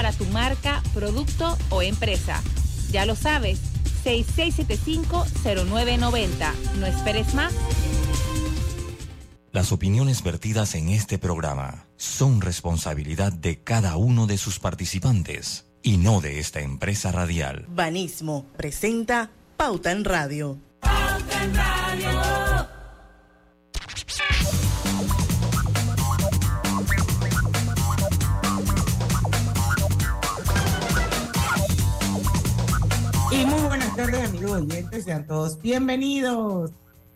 para tu marca, producto o empresa. Ya lo sabes, 6675-0990. No esperes más. Las opiniones vertidas en este programa son responsabilidad de cada uno de sus participantes y no de esta empresa radial. Banismo presenta Pauta en Radio. Pauta en Radio. Amigos oyentes. Sean todos bienvenidos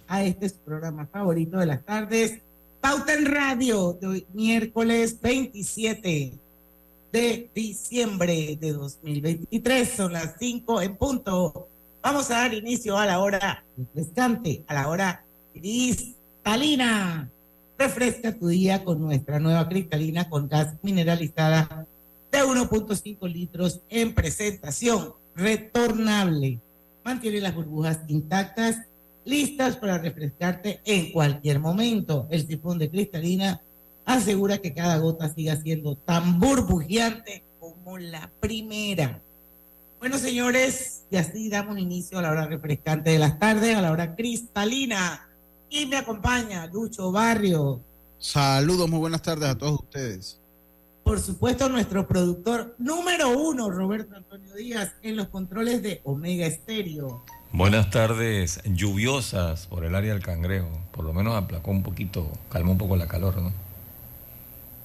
a este programa favorito de las tardes, Pauta en Radio, de miércoles 27 de diciembre de 2023. Son las 5 en punto. Vamos a dar inicio a la hora refrescante, a la hora cristalina. Refresca tu día con nuestra nueva cristalina con gas mineralizada de 1.5 litros en presentación retornable. Mantiene las burbujas intactas, listas para refrescarte en cualquier momento. El sifón de cristalina asegura que cada gota siga siendo tan burbujeante como la primera. Bueno, señores, y así damos inicio a la hora refrescante de las tardes, a la hora cristalina. Y me acompaña Lucho Barrio. Saludos, muy buenas tardes a todos ustedes por supuesto, nuestro productor número uno, Roberto Antonio Díaz, en los controles de Omega Estéreo. Buenas tardes, lluviosas por el área del Cangrejo. Por lo menos aplacó un poquito, calmó un poco la calor, ¿no?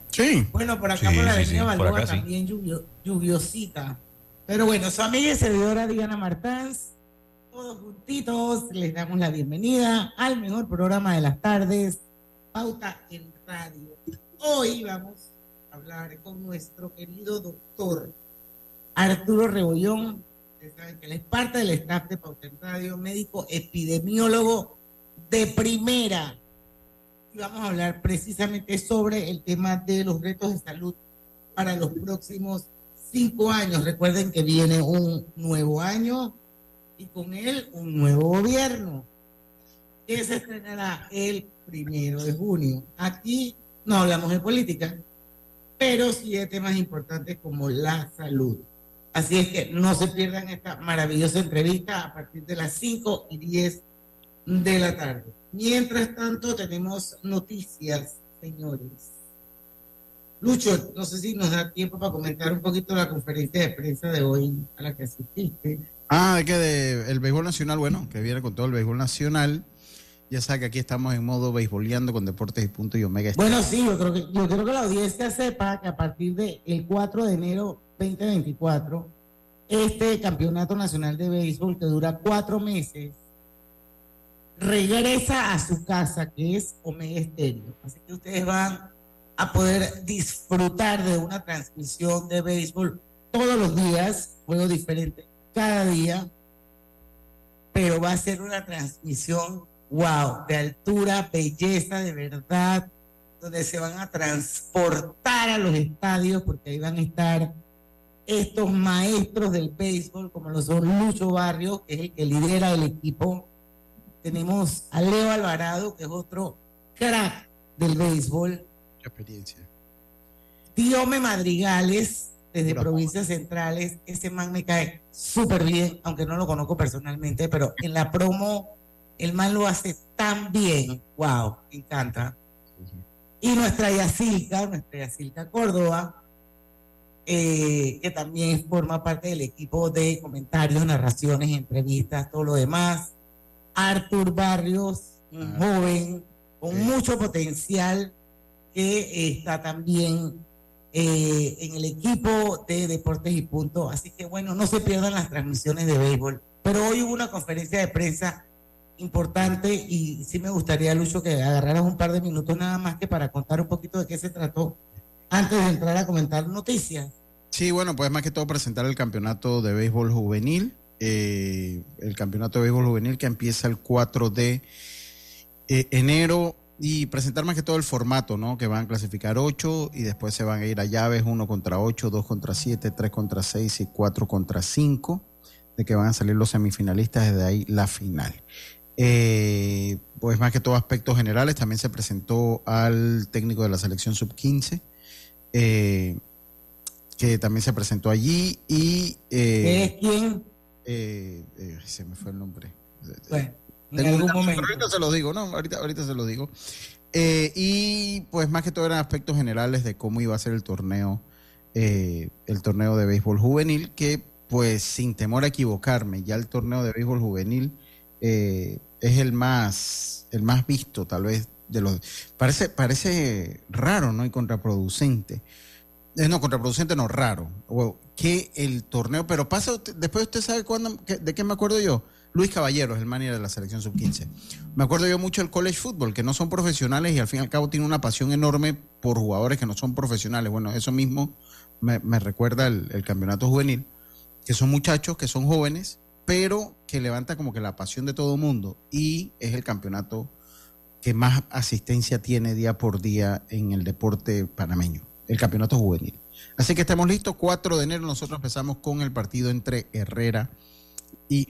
Sí. Bueno, por acá por la avenida Balboa también lluviosita. Pero bueno, su amiga y servidora Diana Martans, todos juntitos, les damos la bienvenida al mejor programa de las tardes, Pauta en Radio. Hoy vamos hablar con nuestro querido doctor Arturo Rebollón, que saben que él es parte del staff de Pauten Radio, médico epidemiólogo de primera. Y vamos a hablar precisamente sobre el tema de los retos de salud para los próximos cinco años. Recuerden que viene un nuevo año y con él un nuevo gobierno que se estrenará el primero de junio. Aquí no hablamos de política, pero sí de temas importantes como la salud. Así es que no se pierdan esta maravillosa entrevista a partir de las 5 y 10 de la tarde. Mientras tanto, tenemos noticias, señores. Lucho, no sé si nos da tiempo para comentar un poquito la conferencia de prensa de hoy a la que asististe. Ah, que de el béisbol nacional, bueno, que viene con todo el béisbol nacional. Ya sabe que aquí estamos en modo beisboleando con Deportes y Punto y Omega. Bueno, sí, yo creo, que, yo creo que la audiencia sepa que a partir del el 4 de enero 2024, este campeonato nacional de béisbol que dura cuatro meses, regresa a su casa, que es Omega Estéreo. Así que ustedes van a poder disfrutar de una transmisión de béisbol todos los días, juego diferente cada día, pero va a ser una transmisión wow, de altura, belleza, de verdad, donde se van a transportar a los estadios, porque ahí van a estar estos maestros del béisbol, como lo son Lucho Barrio, que es el que lidera el equipo. Tenemos a Leo Alvarado, que es otro crack del béisbol. Qué experiencia. Diome Madrigales, desde provincias centrales. Ese man me cae súper bien, aunque no lo conozco personalmente, pero en la promo el man lo hace tan bien. Wow, me encanta. Y nuestra Yacilca, nuestra Yacilca Córdoba, eh, que también forma parte del equipo de comentarios, narraciones, entrevistas, todo lo demás. Artur Barrios, un ah. joven con mucho potencial que está también eh, en el equipo de Deportes y Punto. Así que bueno, no se pierdan las transmisiones de béisbol. Pero hoy hubo una conferencia de prensa importante y sí me gustaría, Lucho, que agarraras un par de minutos nada más que para contar un poquito de qué se trató antes de entrar a comentar noticias. Sí, bueno, pues más que todo presentar el campeonato de béisbol juvenil, eh, el campeonato de béisbol juvenil que empieza el 4 de eh, enero y presentar más que todo el formato, ¿no? Que van a clasificar 8 y después se van a ir a llaves 1 contra 8, 2 contra 7, 3 contra 6 y 4 contra 5, de que van a salir los semifinalistas desde ahí la final. Eh, pues más que todo aspectos generales, también se presentó al técnico de la selección sub-15. Eh, que también se presentó allí. Y, eh, ¿Es quién? Eh, se me fue el nombre. Bueno, en algún momento. Ahorita se lo digo, ¿no? Ahorita, ahorita se lo digo. y pues más que todo eran aspectos generales de cómo iba a ser el torneo, el torneo de béisbol juvenil, que pues sin temor a equivocarme, ya el torneo de béisbol juvenil es el más, el más visto tal vez de los parece parece raro no y contraproducente. Eh, no contraproducente no raro. Que el torneo pero pasa después usted sabe cuándo de qué me acuerdo yo. Luis Caballero es el manager de la selección sub 15 me acuerdo yo mucho del college football que no son profesionales y al fin y al cabo tiene una pasión enorme por jugadores que no son profesionales. Bueno eso mismo me, recuerda el, el campeonato juvenil que son muchachos que son jóvenes pero que levanta como que la pasión de todo mundo y es el campeonato que más asistencia tiene día por día en el deporte panameño, el campeonato juvenil. Así que estamos listos, 4 de enero nosotros empezamos con el partido entre Herrera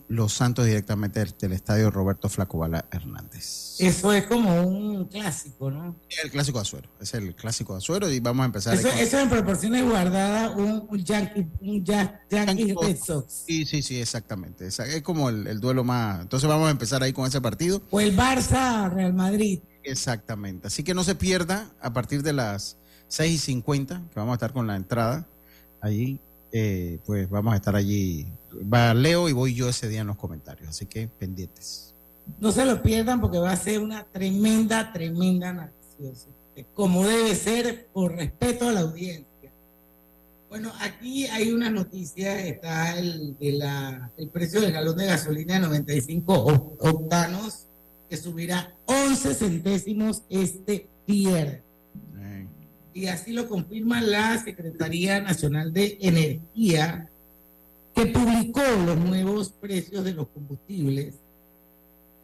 Los Santos directamente del, estadio Roberto Flacobala Hernández. Eso es como un clásico, ¿no? El clásico Azuero, es el clásico de Azuero y vamos a empezar. Eso, eso en proporciones guardadas un, un Yankee, un Yankee Red Sox. Sí, sí, sí, exactamente. Es, como el, el, duelo más. Entonces vamos a empezar ahí con ese partido. O el Barça Real Madrid. Exactamente. Así que no se pierda a partir de las 6 y 50, que vamos a estar con la entrada allí. Eh, pues vamos a estar allí va Leo y voy yo ese día en los comentarios, así que pendientes. No se lo pierdan porque va a ser una tremenda, tremenda noticia, como debe ser por respeto a la audiencia. Bueno, aquí hay una noticia, está el, de la, el precio del galón de gasolina de 95 octanos, que subirá 11 centésimos este viernes. Y así lo confirma la Secretaría Nacional de Energía que publicó los nuevos precios de los combustibles.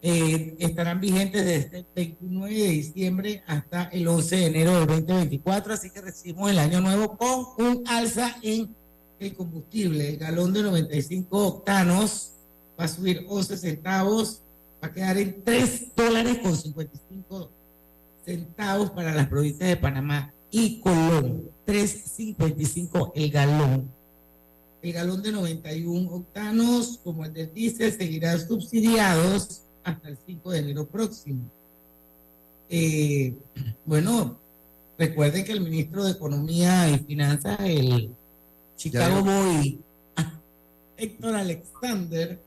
Eh, estarán vigentes desde el 29 de diciembre hasta el 11 de enero del 2024, así que recibimos el año nuevo con un alza en el combustible. El galón de 95 octanos va a subir 11 centavos, va a quedar en 3 dólares con 55 centavos para las provincias de Panamá y Colón, 3.55 el galón. El galón de 91 octanos, como el del diésel, seguirán subsidiados hasta el 5 de enero próximo. Eh, bueno, recuerden que el ministro de Economía y Finanzas, el Chicago Boy, Héctor Alexander,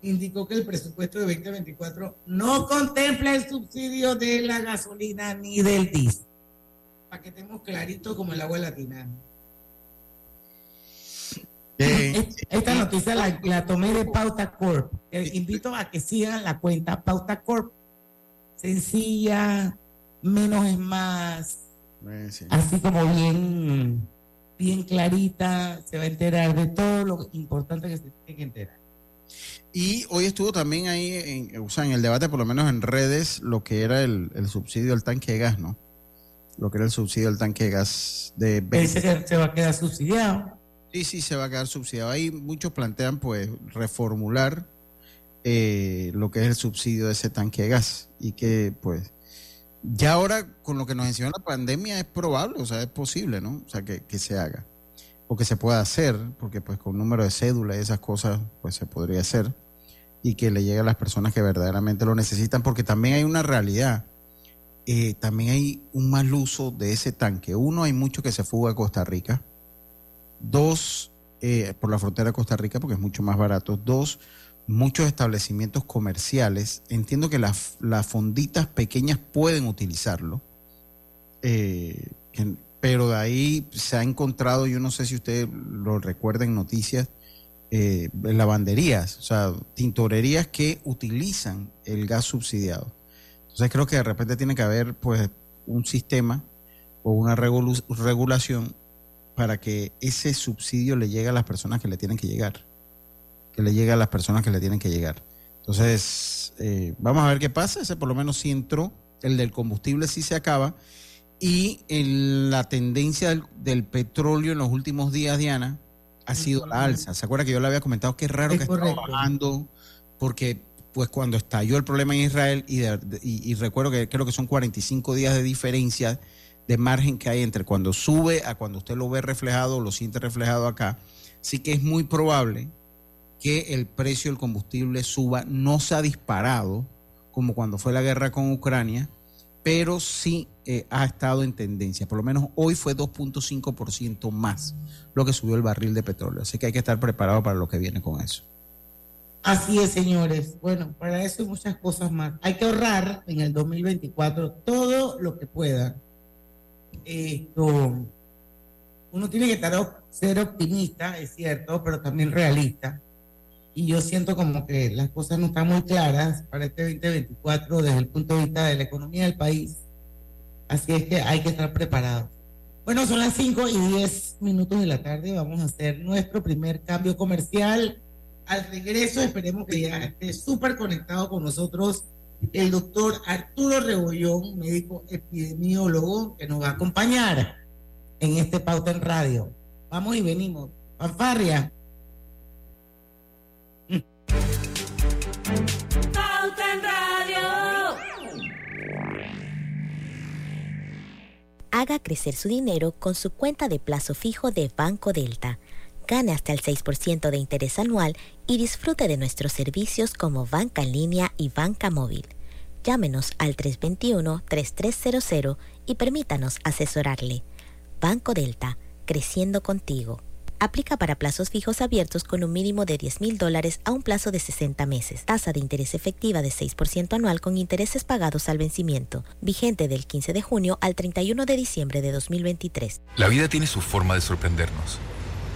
indicó que el presupuesto de 2024 no contempla el subsidio de la gasolina ni del diésel. Para que estemos claritos como el agua latina. Esta noticia la, tomé de Pauta Corp. Eh, invito a que sigan la cuenta Pauta Corp. Sencilla, menos es más. Así como bien, bien clarita, se va a enterar de todo lo importante que se tiene que enterar. Y hoy estuvo también ahí, en, o sea, en el debate, por lo menos en redes, lo que era el, subsidio al tanque de gas, ¿no? Lo que era el subsidio al tanque de gas de... Dice que se va a quedar subsidiado. Sí, sí, se va a quedar subsidiado. Ahí muchos plantean pues reformular eh, lo que es el subsidio de ese tanque de gas y que pues ya ahora con lo que nos enseñó la pandemia es probable, o sea, es posible, ¿no? O sea, que, se haga o que se pueda hacer, porque pues con número de cédula y esas cosas pues se podría hacer y que le llegue a las personas que verdaderamente lo necesitan, porque también hay una realidad. Eh, también hay un mal uso de ese tanque. Uno, hay mucho que se fuga a Costa Rica Dos, eh, por la frontera de Costa Rica, porque es mucho más barato. Dos, muchos establecimientos comerciales. Entiendo que las, fonditas pequeñas pueden utilizarlo, eh, pero de ahí se ha encontrado, yo no sé si usted lo recuerda en noticias, lavanderías, o sea, tintorerías que utilizan el gas subsidiado. Entonces creo que de repente tiene que haber pues un sistema o una regulación para que ese subsidio le llegue a las personas que le tienen que llegar. Que le llegue a las personas que le tienen que llegar. Entonces, eh, vamos a ver qué pasa. Ese por lo menos sí entró. El del combustible sí se acaba. Y la tendencia del, petróleo en los últimos días, Diana, ha sido la alza. ¿Se acuerda que yo le había comentado que es raro que esté bajando? Porque pues cuando estalló el problema en Israel, y, recuerdo que creo que son 45 días de diferencia de margen que hay entre cuando sube a cuando usted lo ve reflejado, lo siente reflejado acá. Así que es muy probable que el precio del combustible suba, no se ha disparado como cuando fue la guerra con Ucrania, pero sí eh, ha estado en tendencia. Por lo menos hoy fue 2.5% más lo que subió el barril de petróleo. Así que hay que estar preparado para lo que viene con eso. Así es, señores. Bueno, para eso hay muchas cosas más. Hay que ahorrar en el 2024 todo lo que pueda. Esto, uno tiene que estar, ser optimista, es cierto, pero también realista. Y yo siento como que las cosas no están muy claras para este 2024 desde el punto de vista de la economía del país. Así es que hay que estar preparados. Bueno, son las 5 y 10 minutos de la tarde. Vamos a hacer nuestro primer cambio comercial al regreso esperemos que ya esté súper conectado con nosotros el doctor Arturo Rebollón, médico epidemiólogo, que nos va a acompañar en este Pauta en Radio. Vamos y venimos. Fanfarria. Pauta en Radio. Haga crecer su dinero con su cuenta de plazo fijo de Banco Delta gane hasta el 6% de interés anual y disfrute de nuestros servicios como banca en línea y banca móvil. Llámenos al 321-3300 y permítanos asesorarle. Banco Delta, creciendo contigo. Aplica para plazos fijos abiertos con un mínimo de 10 mil dólares a un plazo de 60 meses. Tasa de interés efectiva de 6% anual con intereses pagados al vencimiento. Vigente del 15 de junio al 31 de diciembre de 2023. La vida tiene su forma de sorprendernos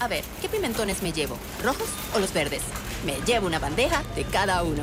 A ver, ¿qué pimentones me llevo? ¿Rojos o los verdes? Me llevo una bandeja de cada uno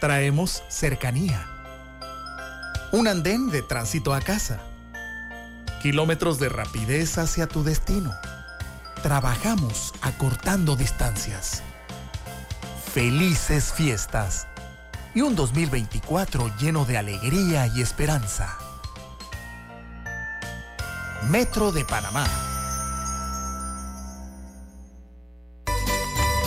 traemos cercanía. Un andén de tránsito a casa. Kilómetros de rapidez hacia tu destino. Trabajamos acortando distancias. Felices fiestas. Y un 2024 lleno de alegría y esperanza. Metro de Panamá.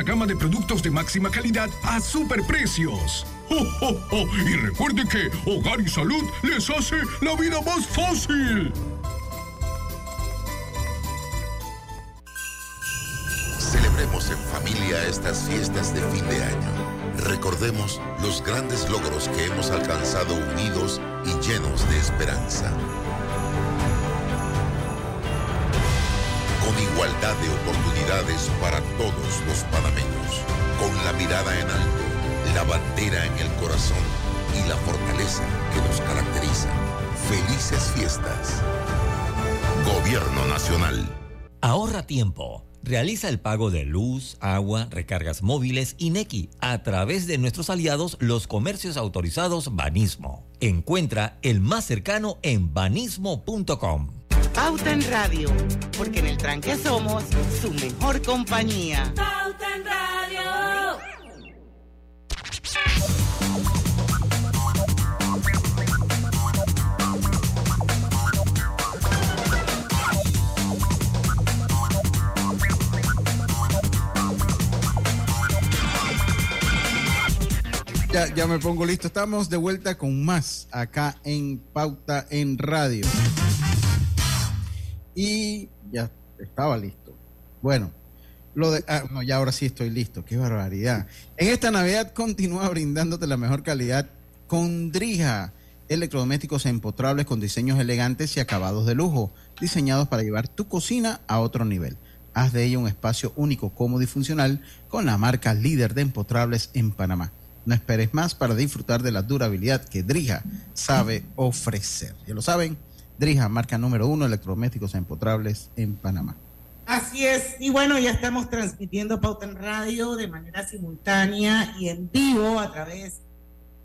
gama de productos de máxima calidad a superprecios. ¡Oh, Y recuerde que Hogar y Salud les hace la vida más fácil. Celebremos en familia estas fiestas de fin de año. Recordemos los grandes logros que hemos alcanzado unidos y llenos de esperanza. Con igualdad de oportunidades para todos los panameños, con la mirada en alto, la bandera en el corazón y la fortaleza que nos caracteriza. Felices fiestas. Gobierno Nacional. Ahorra tiempo. Realiza el pago de luz, agua, recargas móviles y NECI a través de nuestros aliados los comercios autorizados Banismo. Encuentra el más cercano en banismo.com. Pauta en Radio, porque en el tranque somos su mejor compañía. Pauta en Radio. Ya, ya, me pongo listo. Estamos de vuelta con más acá en Pauta en Radio. Y ya estaba listo. Bueno, lo de, ah, no, ya ahora sí estoy listo. Qué barbaridad. En esta Navidad continúa brindándote la mejor calidad con Drija. Electrodomésticos empotrables con diseños elegantes y acabados de lujo, diseñados para llevar tu cocina a otro nivel. Haz de ella un espacio único, cómodo y funcional con la marca líder de empotrables en Panamá. No esperes más para disfrutar de la durabilidad que Drija sabe ofrecer. Ya lo saben, Drija, marca número uno, electrodomésticos empotrables en Panamá. Así es, y bueno, ya estamos transmitiendo Pauta en Radio de manera simultánea y en vivo a través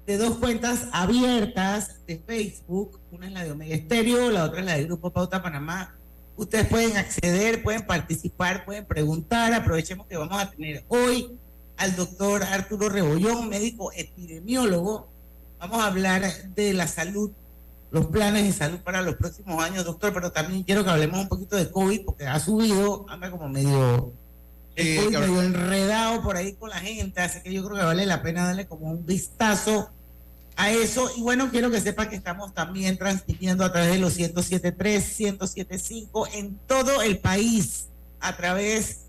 de dos cuentas abiertas de Facebook. Una es la de Omega Estéreo, la otra es la del Grupo Pauta Panamá. Ustedes pueden acceder, pueden participar, pueden preguntar. Aprovechemos que vamos a tener hoy al doctor Arturo Rebollón, médico epidemiólogo. Vamos a hablar de la salud, los planes de salud para los próximos años, doctor, pero también quiero que hablemos un poquito de COVID, porque ha subido, anda como medio, medio enredado por ahí con la gente, así que yo creo que vale la pena darle como un vistazo a eso. Y bueno, quiero que sepa que estamos también transmitiendo a través de los 107.3, 107.5 en todo el país, a través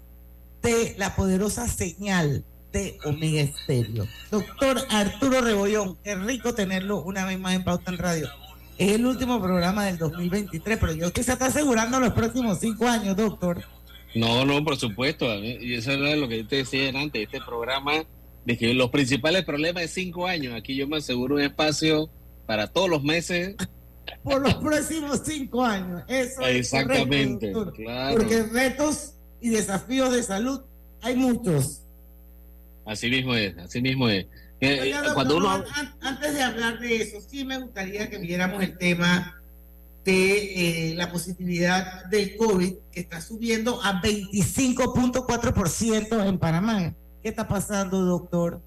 de la poderosa señal de Omega Estéreo. Doctor Arturo Rebollón, qué rico tenerlo una vez más en Pauta en Radio. Es el último programa del 2023, pero yo que se está asegurando los próximos cinco años, doctor. No, no, por supuesto. Y eso era lo que te decía antes, este programa de que los principales problemas de cinco años, aquí yo me aseguro un espacio para todos los meses. Por los próximos cinco años, eso Exactamente, claro. Porque retos y desafíos de salud hay muchos. Así mismo es, así mismo es. Eh, cuando uno... Antes de hablar de eso, sí me gustaría que viéramos el tema de eh, la positividad del COVID, que está subiendo a 25.4% en Panamá. ¿Qué está pasando, doctor?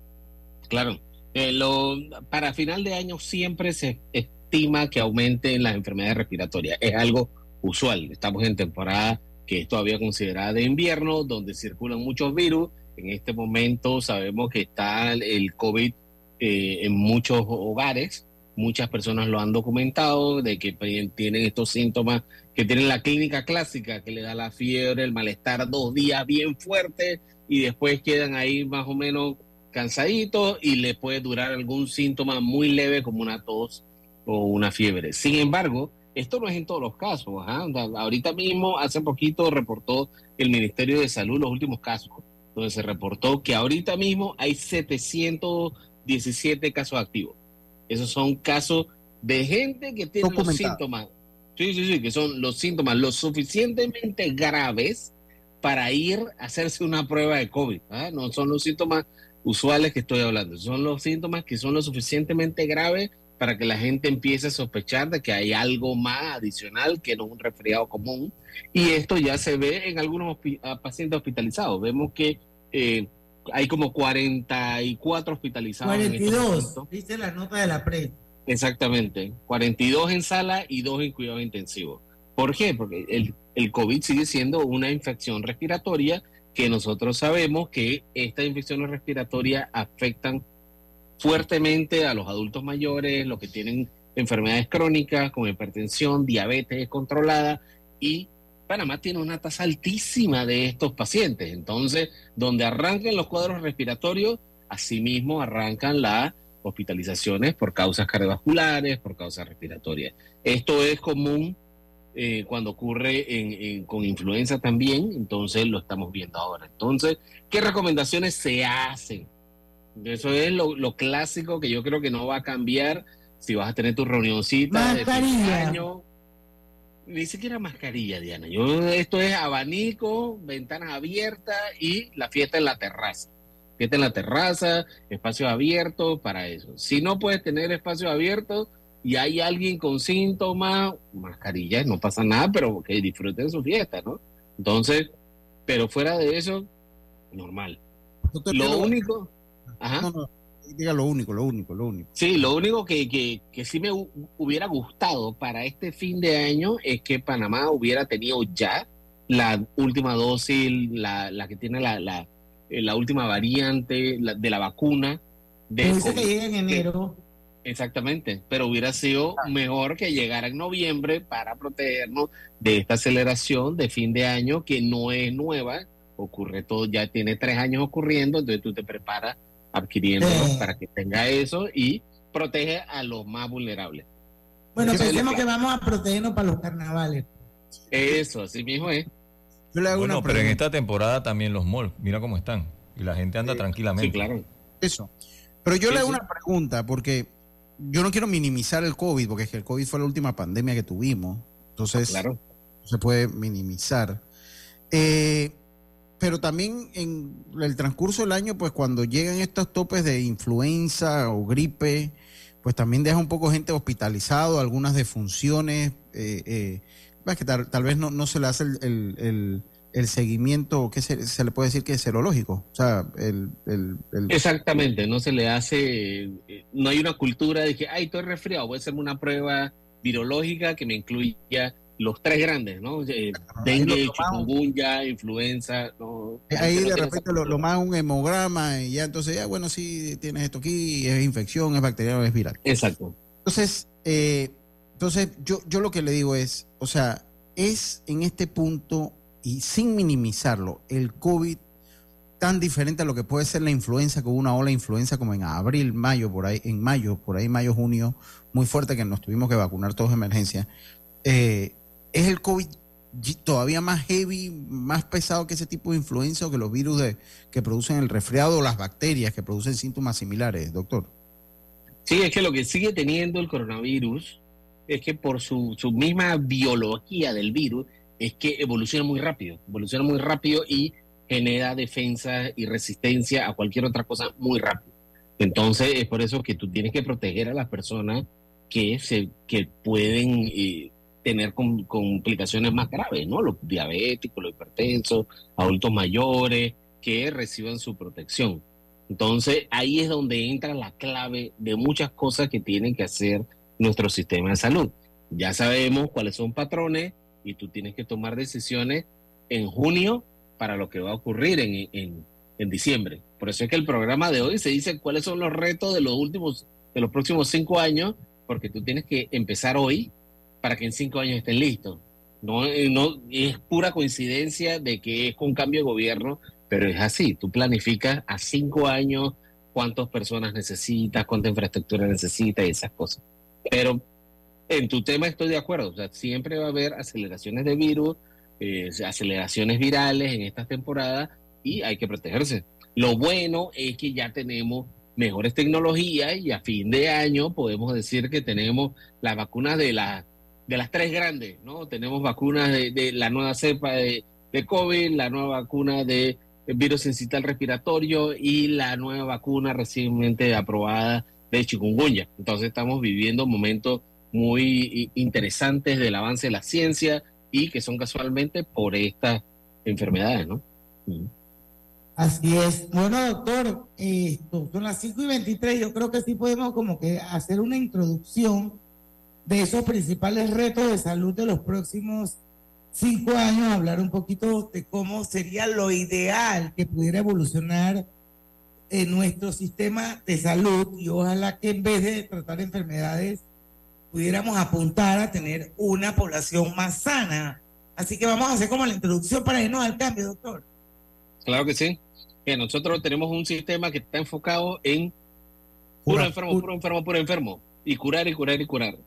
Claro, eh, lo, para final de año siempre se estima que aumenten las enfermedades respiratorias. Es algo usual. Estamos en temporada que es todavía considerada de invierno, donde circulan muchos virus. En este momento sabemos que está el COVID eh, en muchos hogares. Muchas personas lo han documentado de que tienen estos síntomas que tienen la clínica clásica, que le da la fiebre, el malestar dos días bien fuerte, y después quedan ahí más o menos cansaditos y le puede durar algún síntoma muy leve como una tos o una fiebre. Sin embargo, esto no es en todos los casos. Ahorita mismo, hace poquito, reportó el Ministerio de Salud los últimos casos, donde se reportó que ahorita mismo hay 717 casos activos. Esos son casos de gente que tiene los síntomas. Sí, sí, sí, que son los síntomas lo suficientemente graves para ir a hacerse una prueba de COVID. ¿ah? No son los síntomas usuales que estoy hablando, son los síntomas que son lo suficientemente graves para que la gente empiece a sospechar de que hay algo más adicional que no un resfriado común. Y esto ya se ve en algunos ah, pacientes hospitalizados. Vemos que eh, hay como 44 hospitalizados. 42, en este dice la nota de la prensa. Exactamente, 42 en sala y 2 en cuidado intensivo. ¿Por qué? Porque el, el COVID sigue siendo una infección respiratoria que nosotros sabemos que estas infecciones respiratorias afectan fuertemente a los adultos mayores, los que tienen enfermedades crónicas como hipertensión, diabetes controlada y Panamá tiene una tasa altísima de estos pacientes. Entonces, donde arrancan los cuadros respiratorios, asimismo arrancan las hospitalizaciones por causas cardiovasculares, por causas respiratorias. Esto es común eh, cuando ocurre con influenza también, entonces lo estamos viendo ahora. Entonces, ¿qué recomendaciones se hacen? Eso es lo, clásico que yo creo que no va a cambiar si vas a tener tu reunioncita de año. Ni siquiera mascarilla, Diana. Yo, esto es abanico, ventanas abiertas y la fiesta en la terraza. Fiesta en la terraza, espacio abierto para eso. Si no puedes tener espacio abierto, y hay alguien con síntomas, mascarilla, no pasa nada, pero que disfruten su fiesta, ¿no? Entonces, pero fuera de eso, normal. lo único... Ajá. diga lo único, lo único, lo único. Sí, lo único que, que, que sí me hubiera gustado para este fin de año es que Panamá hubiera tenido ya la última dosis, la, la que tiene la, la, la última variante de la vacuna de COVID, que llega en enero. Exactamente, pero hubiera sido mejor que llegara en noviembre para protegernos de esta aceleración de fin de año que no es nueva, ocurre todo, ya tiene tres años ocurriendo, entonces tú te preparas adquiriendo para que tenga eso y protege a los más vulnerables. Bueno, pensemos que vamos a protegernos para los carnavales. Eso, así mismo es. bueno, pero en esta temporada también los malls, mira cómo están. Y la gente anda tranquilamente. Sí, claro. Eso. Pero yo le hago una pregunta, porque yo no quiero minimizar el COVID, porque es que el COVID fue la última pandemia que tuvimos. Entonces, claro. se puede minimizar. Eh, pero también en el transcurso del año, pues cuando llegan estos topes de influenza o gripe, pues también deja un poco gente hospitalizado, algunas defunciones, eh, eh, que tal, vez no, no, se le hace el, el, seguimiento, ¿qué se, se, le puede decir que es serológico? O sea, el, Exactamente, no se le hace, eh, no hay una cultura de que, ay, estoy resfriado, voy a hacerme una prueba virológica que me incluya los tres grandes, ¿no? Eh, dengue, chikungunya, influenza. ¿no? Ahí de repente lo, más un hemograma y ya entonces ya, bueno, sí, tienes esto aquí, es infección, es bacteriano, es viral. Exacto. Entonces, eh, entonces yo, yo lo que le digo es, o sea, es en este punto y sin minimizarlo, el COVID tan diferente a lo que puede ser la influenza, con una ola de influenza como en abril, mayo, por ahí, en mayo, por ahí mayo, junio, muy fuerte que nos tuvimos que vacunar todos de emergencia. Eh, ¿Es el COVID todavía más heavy, más pesado que ese tipo de influenza o que los virus que producen el resfriado o las bacterias que producen síntomas similares, doctor? Sí, es que lo que sigue teniendo el coronavirus es que por su, su misma biología del virus es que evoluciona muy rápido, evoluciona muy rápido y genera defensa y resistencia a cualquier otra cosa muy rápido. Entonces es por eso que tú tienes que proteger a las personas que, se, que pueden eh, tener complicaciones más graves, ¿no? Los diabéticos, los hipertensos, adultos mayores que reciban su protección. Entonces, ahí es donde entra la clave de muchas cosas que tienen que hacer nuestro sistema de salud. Ya sabemos cuáles son patrones y tú tienes que tomar decisiones en junio para lo que va a ocurrir en, en, en diciembre. Por eso es que el programa de hoy se dice cuáles son los retos de los últimos, de los próximos cinco años, porque tú tienes que empezar hoy para que en cinco años estén listos. No, eh, no es pura coincidencia de que es con cambio de gobierno, pero es así. Tú planificas a cinco años cuántas personas necesitas, cuánta infraestructura necesitas y esas cosas. Pero en tu tema estoy de acuerdo. O sea, siempre va a haber aceleraciones de virus, eh, aceleraciones virales en estas temporadas y hay que protegerse. Lo bueno es que ya tenemos mejores tecnologías y a fin de año podemos decir que tenemos las vacunas de la de las tres grandes, ¿no? Tenemos vacunas de, la nueva cepa de, COVID, la nueva vacuna de virus sensital respiratorio y la nueva vacuna recientemente aprobada de chikungunya. Entonces estamos viviendo momentos muy interesantes del avance de la ciencia y que son casualmente por estas enfermedades, ¿no? Mm. Así es. Bueno, doctor, son las 5 y 23. Yo creo que sí podemos como que hacer una introducción de esos principales retos de salud de los próximos cinco años, hablar un poquito de cómo sería lo ideal que pudiera evolucionar en nuestro sistema de salud y ojalá que en vez de tratar enfermedades pudiéramos apuntar a tener una población más sana. Así que vamos a hacer como la introducción para irnos al cambio, doctor. Claro que sí. Nosotros tenemos un sistema que está enfocado en puro enfermo, puro enfermo, puro enfermo. Y curar y curar y curar.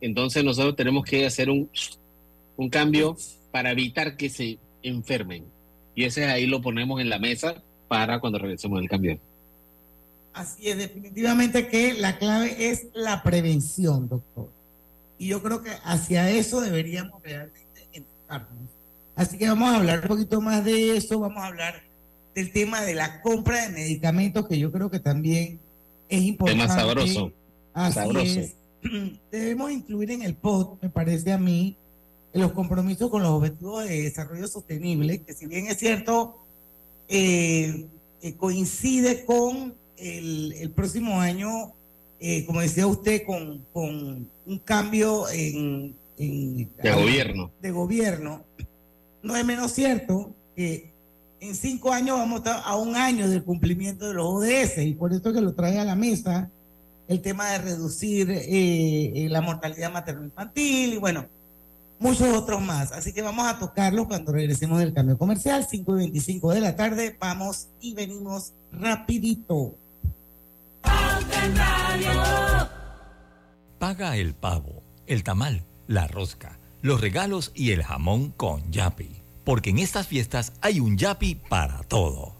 Entonces nosotros tenemos que hacer un, un cambio para evitar que se enfermen. Y ese ahí lo ponemos en la mesa para cuando regresemos del cambio. Así es, definitivamente que la clave es la prevención, doctor. Y yo creo que hacia eso deberíamos realmente enfocarnos. Así que vamos a hablar un poquito más de eso, vamos a hablar del tema de la compra de medicamentos, que yo creo que también es importante. Tema sabroso. Así sabroso. Es debemos incluir en el POT, me parece a mí, los compromisos con los objetivos de desarrollo sostenible, que si bien es cierto, eh, eh, coincide con el, próximo año, eh, como decía usted, con, con un cambio en, de gobierno. De gobierno. No es menos cierto que en cinco años vamos a estar a un año del cumplimiento de los ODS y por eso que lo trae a la mesa el tema de reducir eh, la mortalidad materno-infantil y bueno, muchos otros más. Así que vamos a tocarlo cuando regresemos del cambio comercial, 5 y 25 de la tarde. Vamos y venimos rapidito. Paga el pavo, el tamal, la rosca, los regalos y el jamón con Yapi. Porque en estas fiestas hay un Yapi para todo.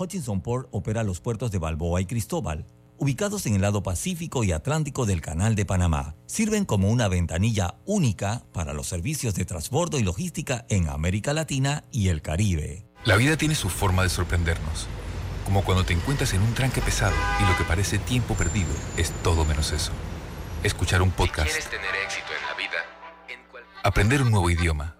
Hutchinson Port opera los puertos de Balboa y Cristóbal, ubicados en el lado Pacífico y Atlántico del Canal de Panamá. Sirven como una ventanilla única para los servicios de transbordo y logística en América Latina y el Caribe. La vida tiene su forma de sorprendernos, como cuando te encuentras en un tranque pesado y lo que parece tiempo perdido es todo menos eso. Escuchar un podcast. quieres tener éxito en la vida, Aprender un nuevo idioma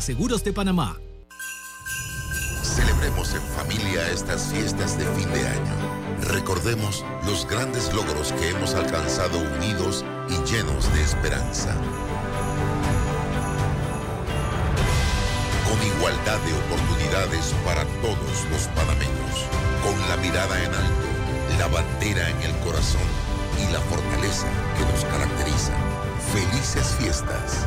Seguros de Panamá. Celebremos en familia estas fiestas de fin de año. Recordemos los grandes logros que hemos alcanzado unidos y llenos de esperanza. Con igualdad de oportunidades para todos los panameños. Con la mirada en alto, la bandera en el corazón y la fortaleza que nos caracteriza. Felices fiestas.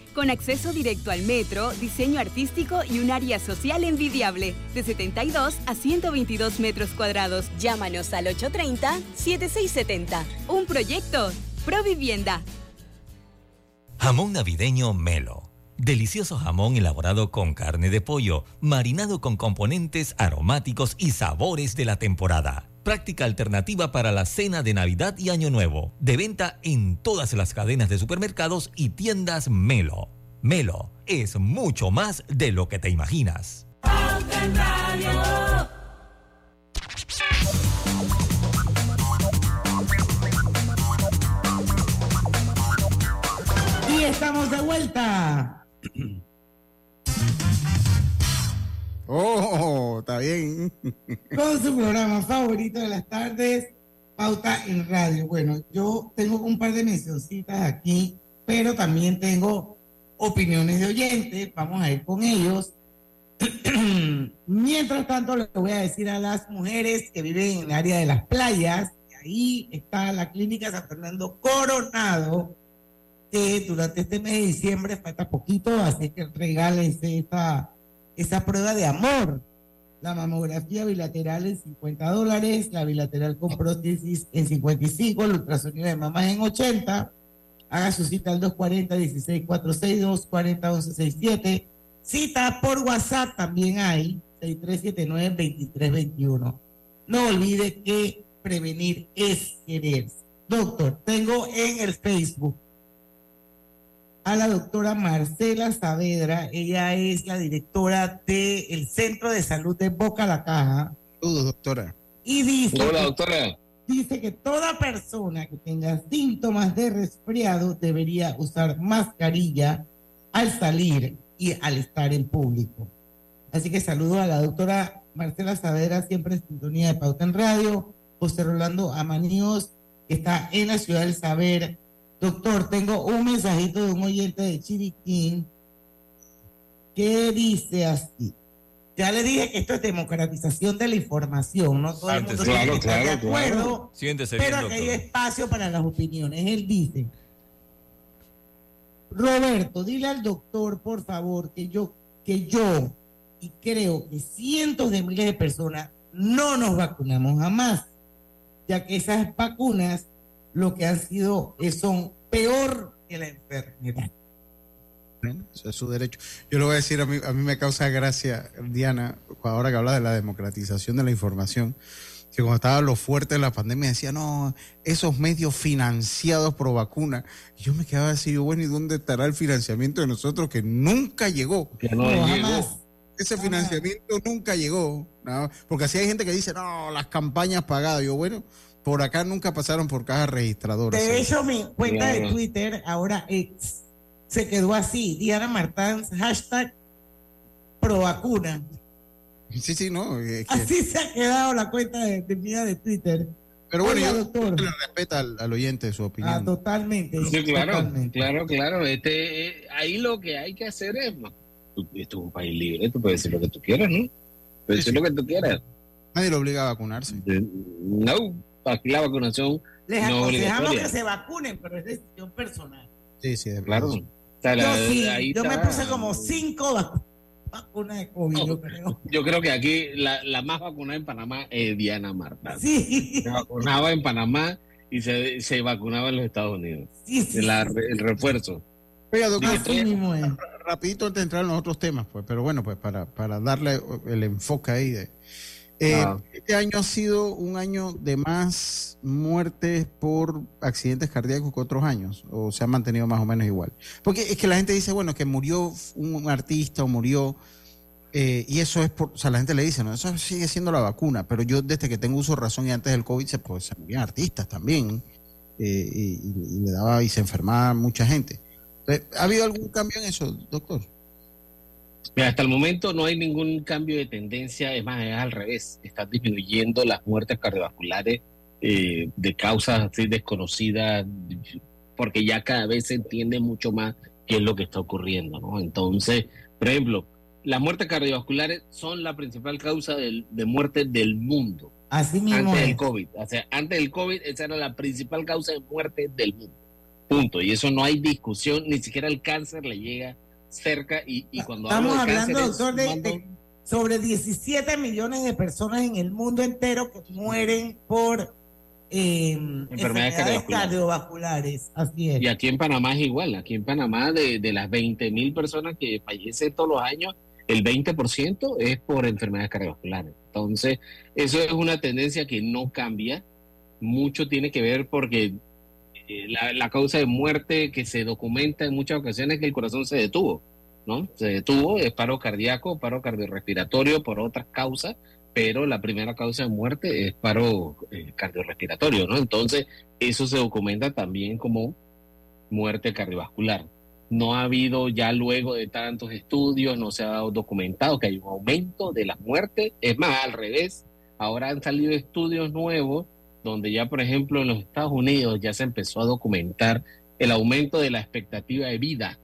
con acceso directo al metro, diseño artístico y un área social envidiable, de 72 a 122 metros cuadrados. Llámanos al 830-7670. Un proyecto, Provivienda. Jamón navideño Melo. Delicioso jamón elaborado con carne de pollo, marinado con componentes aromáticos y sabores de la temporada práctica alternativa para la cena de Navidad y Año Nuevo. De venta en todas las cadenas de supermercados y tiendas Melo. Melo es mucho más de lo que te imaginas. Y estamos de vuelta. Oh, está bien. Con su programa favorito de las tardes, Pauta en Radio. Bueno, yo tengo un par de mencioncitas aquí, pero también tengo opiniones de oyentes. Vamos a ir con ellos. Mientras tanto, le voy a decir a las mujeres que viven en el área de las playas, ahí está la clínica San Fernando Coronado, que durante este mes de diciembre falta poquito, así que regálense esta esa prueba de amor. La mamografía bilateral en 50 dólares, la bilateral con prótesis en 55, el ultrasonido de mamás en 80. Haga su cita al 240-1646, 240-1167. Cita por WhatsApp también hay, 6379-2321. No olvide que prevenir es querer. Doctor, tengo en el Facebook a la doctora Marcela Saavedra. Ella es la directora del Centro de Salud de Boca La Caja. Saludos, doctora. Y dice, Hola, doctora. dice que toda persona que tenga síntomas de resfriado debería usar mascarilla al salir y al estar en público. Así que saludo a la doctora Marcela Saavedra, siempre en sintonía de Pauta en Radio, José Rolando Amaníos, que está en la ciudad del saber. Doctor, tengo un mensajito de un oyente de Chiriquín que dice así. Ya le dije que esto es democratización de la información, no todo el mundo tiene que estar de acuerdo, bien, pero que hay espacio para las opiniones. Él dice, Roberto, dile al doctor, por favor, que yo, que yo, y creo que cientos de miles de personas no nos vacunamos jamás, ya que esas vacunas lo que han sido eh, son peor que la enfermedad. Eso es su derecho. Yo le voy a decir, a mí, a mí me causa gracia, Diana, ahora que habla de la democratización de la información, que cuando estaba lo fuerte de la pandemia decía, no, esos medios financiados por vacuna. Y yo me quedaba así, yo, bueno, ¿y dónde estará el financiamiento de nosotros que nunca llegó? Que no No, llegó. jamás. Ese financiamiento nunca llegó, ¿no? porque así hay gente que dice, no, las campañas pagadas. Yo, bueno, por acá nunca pasaron por cajas registradoras. De hecho, mi cuenta de. Twitter, ahora ex, se quedó así, Diana Martans, hashtag pro vacuna. Sí, sí, no. es que- Así se ha quedado la cuenta de, de mía de Twitter. pero bueno, Oiga, yo doctor. le respeta al, al oyente su opinión. Ah, totalmente. Sí, claro, totalmente. claro, claro. Este, eh, ahí lo que hay que hacer es, esto es un país libre, tú puedes decir lo que tú quieras, ¿no? Puedes decir lo que tú quieras. Nadie lo obliga a vacunarse. No, aquí la vacunación Les no aconsejamos obligatoria. que se vacunen, pero es decisión personal. Sí, sí, de Claro. verdad. O sea, la- yo sí, ahí yo me puse como cinco vacu- vacunas de COVID, yo creo. Yo creo que aquí la, la más vacunada en Panamá es Diana Marta. Sí. Se vacunaba en Panamá y se, se vacunaba en los Estados Unidos. Sí, sí, La- el refuerzo. Oiga, doctor, Así mismo es. rapidito antes de entrar en los otros temas, pues, pero bueno, pues para, para darle el enfoque ahí de... Eh, Ah. Este año ha sido un año de más muertes por accidentes cardíacos que otros años, o se ha mantenido más o menos igual. Porque es que la gente dice, bueno, que murió un artista o murió, eh, y eso es por, o sea, la gente le dice, no, eso sigue siendo la vacuna, pero yo desde que tengo uso de razón y antes del COVID, se, pues, se morían artistas también, eh, y, y- y le daba y se enfermaba mucha gente. Entonces, ¿Ha habido algún cambio en eso, doctor? Mira, hasta el momento no hay ningún cambio de tendencia, es más, es al revés. Están disminuyendo las muertes cardiovasculares eh, de causas así desconocidas, porque ya cada vez se entiende mucho más qué es lo que está ocurriendo, ¿no? Entonces, por ejemplo, las muertes cardiovasculares son la principal causa de muerte del mundo. Así mismo Antes del. COVID. O sea, antes del COVID, esa era la principal causa de muerte del mundo. Punto. Y eso no hay discusión, ni siquiera el cáncer le llega cerca. Y, y cuando Estamos hablo de hablando, cáncer, doctor, de, sumando- de sobre 17 millones de personas en el mundo entero que mueren por eh, enfermedades cardiovasculares. cardiovasculares. Así es. Y aquí en Panamá es igual. Aquí en Panamá, de, de las 20 mil personas que fallecen todos los años, el 20% es por enfermedades cardiovasculares. Entonces, eso es una tendencia que no cambia. Mucho tiene que ver porque la, la causa de muerte que se documenta en muchas ocasiones es que el corazón se detuvo, ¿no? Se detuvo, es paro cardíaco, paro cardiorrespiratorio por otras causas, pero la primera causa de muerte es paro eh, cardiorrespiratorio, ¿no? Entonces, eso se documenta también como muerte cardiovascular. No ha habido ya luego de tantos estudios, no se ha documentado que hay un aumento de las muertes. Es más, al revés, ahora han salido estudios nuevos donde ya, por ejemplo, en los Estados Unidos ya se empezó a documentar el aumento de la expectativa de vida,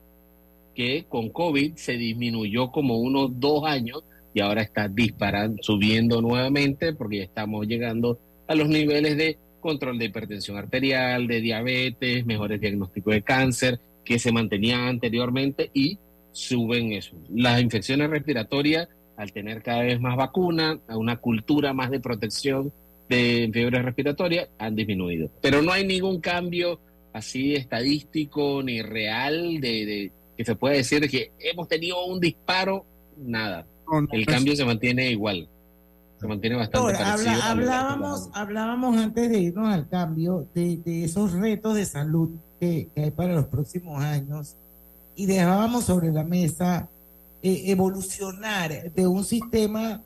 que con COVID se disminuyó como unos dos años y ahora está disparando, subiendo nuevamente porque ya estamos llegando a los niveles de control de hipertensión arterial, de diabetes, mejores diagnósticos de cáncer que se mantenían anteriormente y suben eso. Las infecciones respiratorias, al tener cada vez más vacunas, a una cultura más de protección de fiebres respiratorias, han disminuido. Pero no hay ningún cambio así estadístico ni real de, de que se pueda decir que hemos tenido un disparo, nada. El cambio se mantiene igual. Se mantiene bastante Doctor, parecido. habla- hablábamos, hablábamos antes de irnos al cambio de, de esos retos de salud que, que hay para los próximos años y dejábamos sobre la mesa eh, evolucionar de un sistema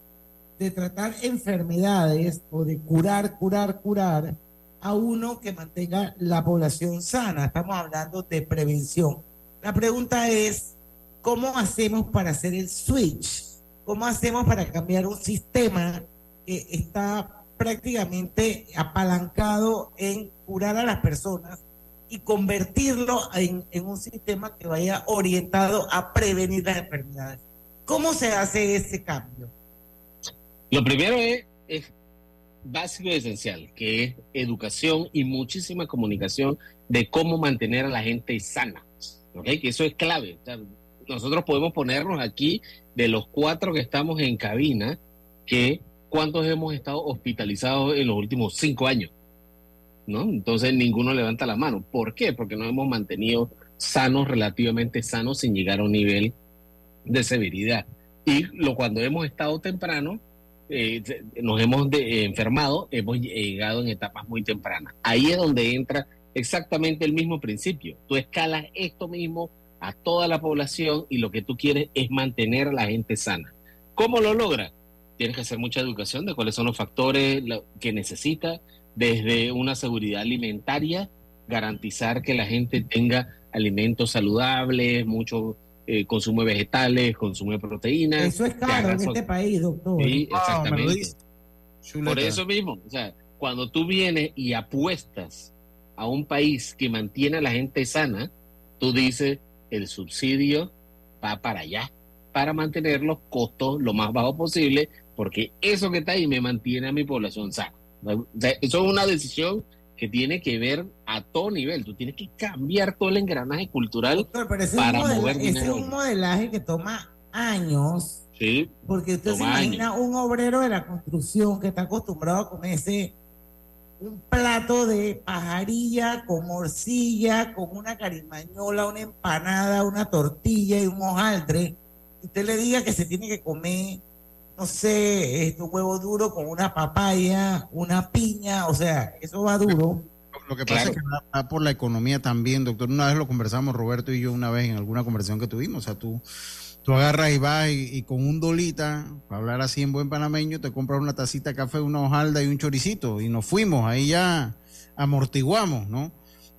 de tratar enfermedades o de curar, curar, curar a uno que mantenga la población sana. Estamos hablando de prevención. La pregunta es, ¿cómo hacemos para hacer el switch? ¿Cómo hacemos para cambiar un sistema que está prácticamente apalancado en curar a las personas y convertirlo en, un sistema que vaya orientado a prevenir las enfermedades? ¿Cómo se hace ese cambio? Lo primero es, es básico y esencial, que es educación y muchísima comunicación de cómo mantener a la gente sana. ¿okay? Que eso es clave. nosotros podemos ponernos aquí de los cuatro que estamos en cabina, que cuántos hemos estado hospitalizados en los últimos cinco años. ¿no? Entonces ninguno levanta la mano. ¿Por qué? Porque nos hemos mantenido sanos, relativamente sanos, sin llegar a un nivel de severidad. Y lo cuando hemos estado temprano, eh, nos hemos enfermado, hemos llegado en etapas muy tempranas. Ahí es donde entra exactamente el mismo principio. Tú escalas esto mismo a toda la población y lo que tú quieres es mantener a la gente sana. ¿Cómo lo logras? Tienes que hacer mucha educación de cuáles son los factores que necesita, desde una seguridad alimentaria, garantizar que la gente tenga alimentos saludables, mucho eh, consumo de vegetales, consumo de proteínas. Eso es caro en este país, doctor. Sí, ah, exactamente. Por eso mismo, o sea, cuando tú vienes y apuestas a un país que mantiene a la gente sana, tú dices, el subsidio va para allá, para mantener los costos lo más bajo posible, porque eso que está ahí me mantiene a mi población sana. eso es una decisión que tiene que ver a todo nivel. Tú tienes que cambiar todo el engranaje cultural para mover dinero. Ese es un modelaje que toma años. Sí. Porque usted se imagina un obrero de la construcción que está acostumbrado a comerse un plato de pajarilla con morcilla, con una carimañola, una empanada, una tortilla y un hojaldre. Usted le diga que se tiene que comer, no sé, este huevo duro con una papaya, una piña, o sea, eso va duro. Lo que pasa es que va por la economía también, doctor. Una vez lo conversamos Roberto y yo una vez en alguna conversación que tuvimos. O sea, tú Tú agarras y vas y, con un dolita, para hablar así en buen panameño, te compras una tacita de café, una hojalda y un choricito. Y nos fuimos, ahí ya amortiguamos, ¿no?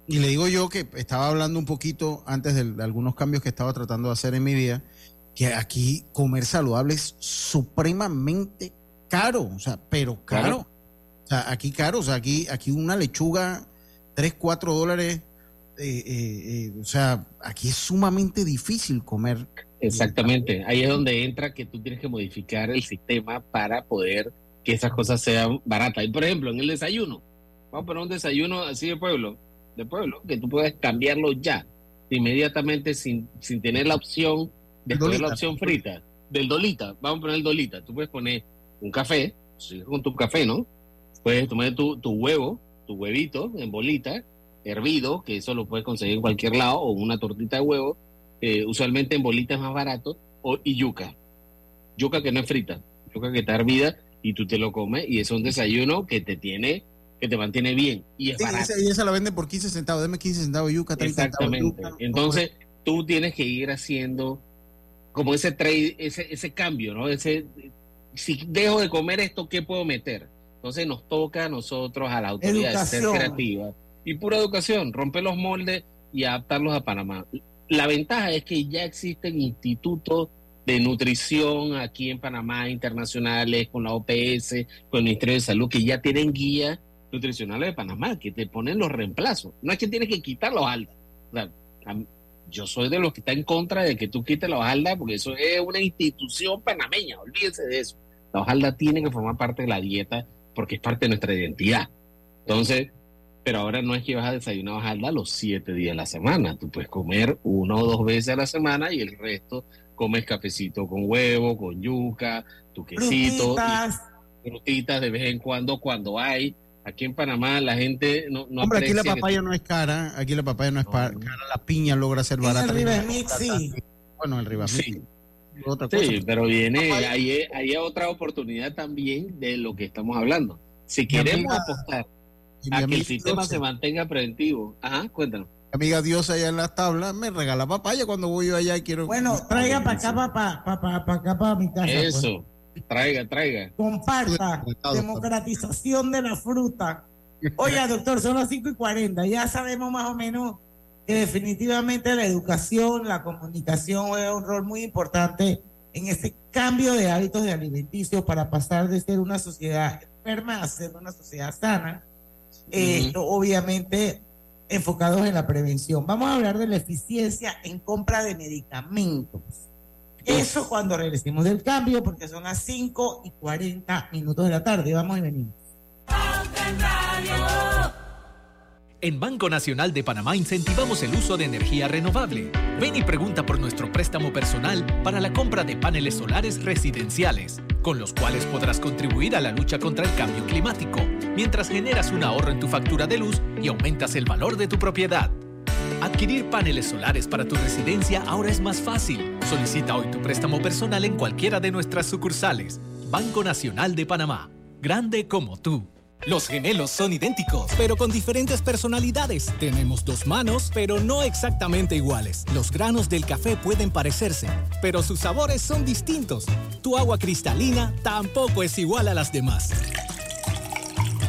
Y le digo yo que estaba hablando un poquito antes de, algunos cambios que estaba tratando de hacer en mi vida, que aquí comer saludable es supremamente caro, o sea, pero caro. O sea, aquí caro, o sea, aquí, aquí una lechuga, 3, 4 dólares, eh, eh, eh, o sea, aquí es sumamente difícil comer Exactamente, ahí es donde entra que tú tienes que modificar el sistema para poder que esas cosas sean baratas. Y por ejemplo, en el desayuno, vamos a poner un desayuno así de pueblo, de pueblo, que tú puedes cambiarlo ya, inmediatamente sin, sin tener la opción de poner la opción frita, del dolita, vamos a poner el dolita, tú puedes poner un café, con tu café, ¿no? Puedes tomar tu, tu huevo, tu huevito en bolita, hervido, que eso lo puedes conseguir en cualquier lado, o una tortita de huevo, eh, usualmente en bolitas más barato, o, y yuca. Yuca que no es frita, yuca que está hervida y tú te lo comes y es un desayuno que te tiene, que te mantiene bien y es barato. y esa la vende por 15 centavos, deme 15 centavos yuca, 30 Exactamente. Entonces, tú tienes que ir haciendo como ese trade, ese, ese cambio, ¿no? Ese, si dejo de comer esto, ¿qué puedo meter? Entonces nos toca a nosotros, a la autoridad, ser creativa. Y pura educación, romper los moldes y adaptarlos a Panamá. La ventaja es que ya existen institutos de nutrición aquí en Panamá, internacionales, con la OPS, con el Ministerio de Salud, que ya tienen guías nutricionales de Panamá, que te ponen los reemplazos. No es que tienes que quitar los altas. Yo soy de los que está en contra de que tú quites la hojalda, porque eso es una institución panameña, olvídense de eso. La hojalda tiene que formar parte de la dieta porque es parte de nuestra identidad. Entonces, pero ahora no es que vas a desayunar hojalda los siete días de la semana. Tú puedes comer uno o dos veces a la semana y el resto comes cafecito con huevo, con yuca, tu quesito, frutitas, de vez en cuando, cuando hay. Aquí en Panamá la gente no, no Hombre, aquí la papaya no es cara, aquí la papaya no es cara, la piña logra ser barata. El sí. Bueno, el Ribamix. Sí. sí, pero viene, ahí, hay otra oportunidad también de lo que estamos hablando. Si queremos apostar a que el sistema se mantenga preventivo. Ajá, cuéntanos. amiga Diosa allá en las tablas me regala papaya cuando voy yo allá y quiero. Bueno, traiga para acá, para pa, acá, para mi casa. Pues. Traiga, traiga. Comparta. Democratización de la fruta. Oiga, doctor, son las 5 y 40. Ya sabemos más o menos que definitivamente la educación, la comunicación juega un rol muy importante en ese cambio de hábitos de alimenticio para pasar de ser una sociedad enferma a ser una sociedad sana. Esto, obviamente, enfocados en la prevención. Vamos a hablar de la eficiencia en compra de medicamentos. Eso cuando regresemos del cambio, porque son las 5 y 40 minutos de la tarde. Vamos y venimos. En Banco Nacional de Panamá incentivamos el uso de energía renovable. Ven y pregunta por nuestro préstamo personal para la compra de paneles solares residenciales, con los cuales podrás contribuir a la lucha contra el cambio climático, mientras generas un ahorro en tu factura de luz y aumentas el valor de tu propiedad. Adquirir paneles solares para tu residencia ahora es más fácil. Solicita hoy tu préstamo personal en cualquiera de nuestras sucursales. Banco Nacional de Panamá. Grande como tú. Los gemelos son idénticos, pero con diferentes personalidades. Tenemos dos manos, pero no exactamente iguales. Los granos del café pueden parecerse, pero sus sabores son distintos. Tu agua cristalina tampoco es igual a las demás.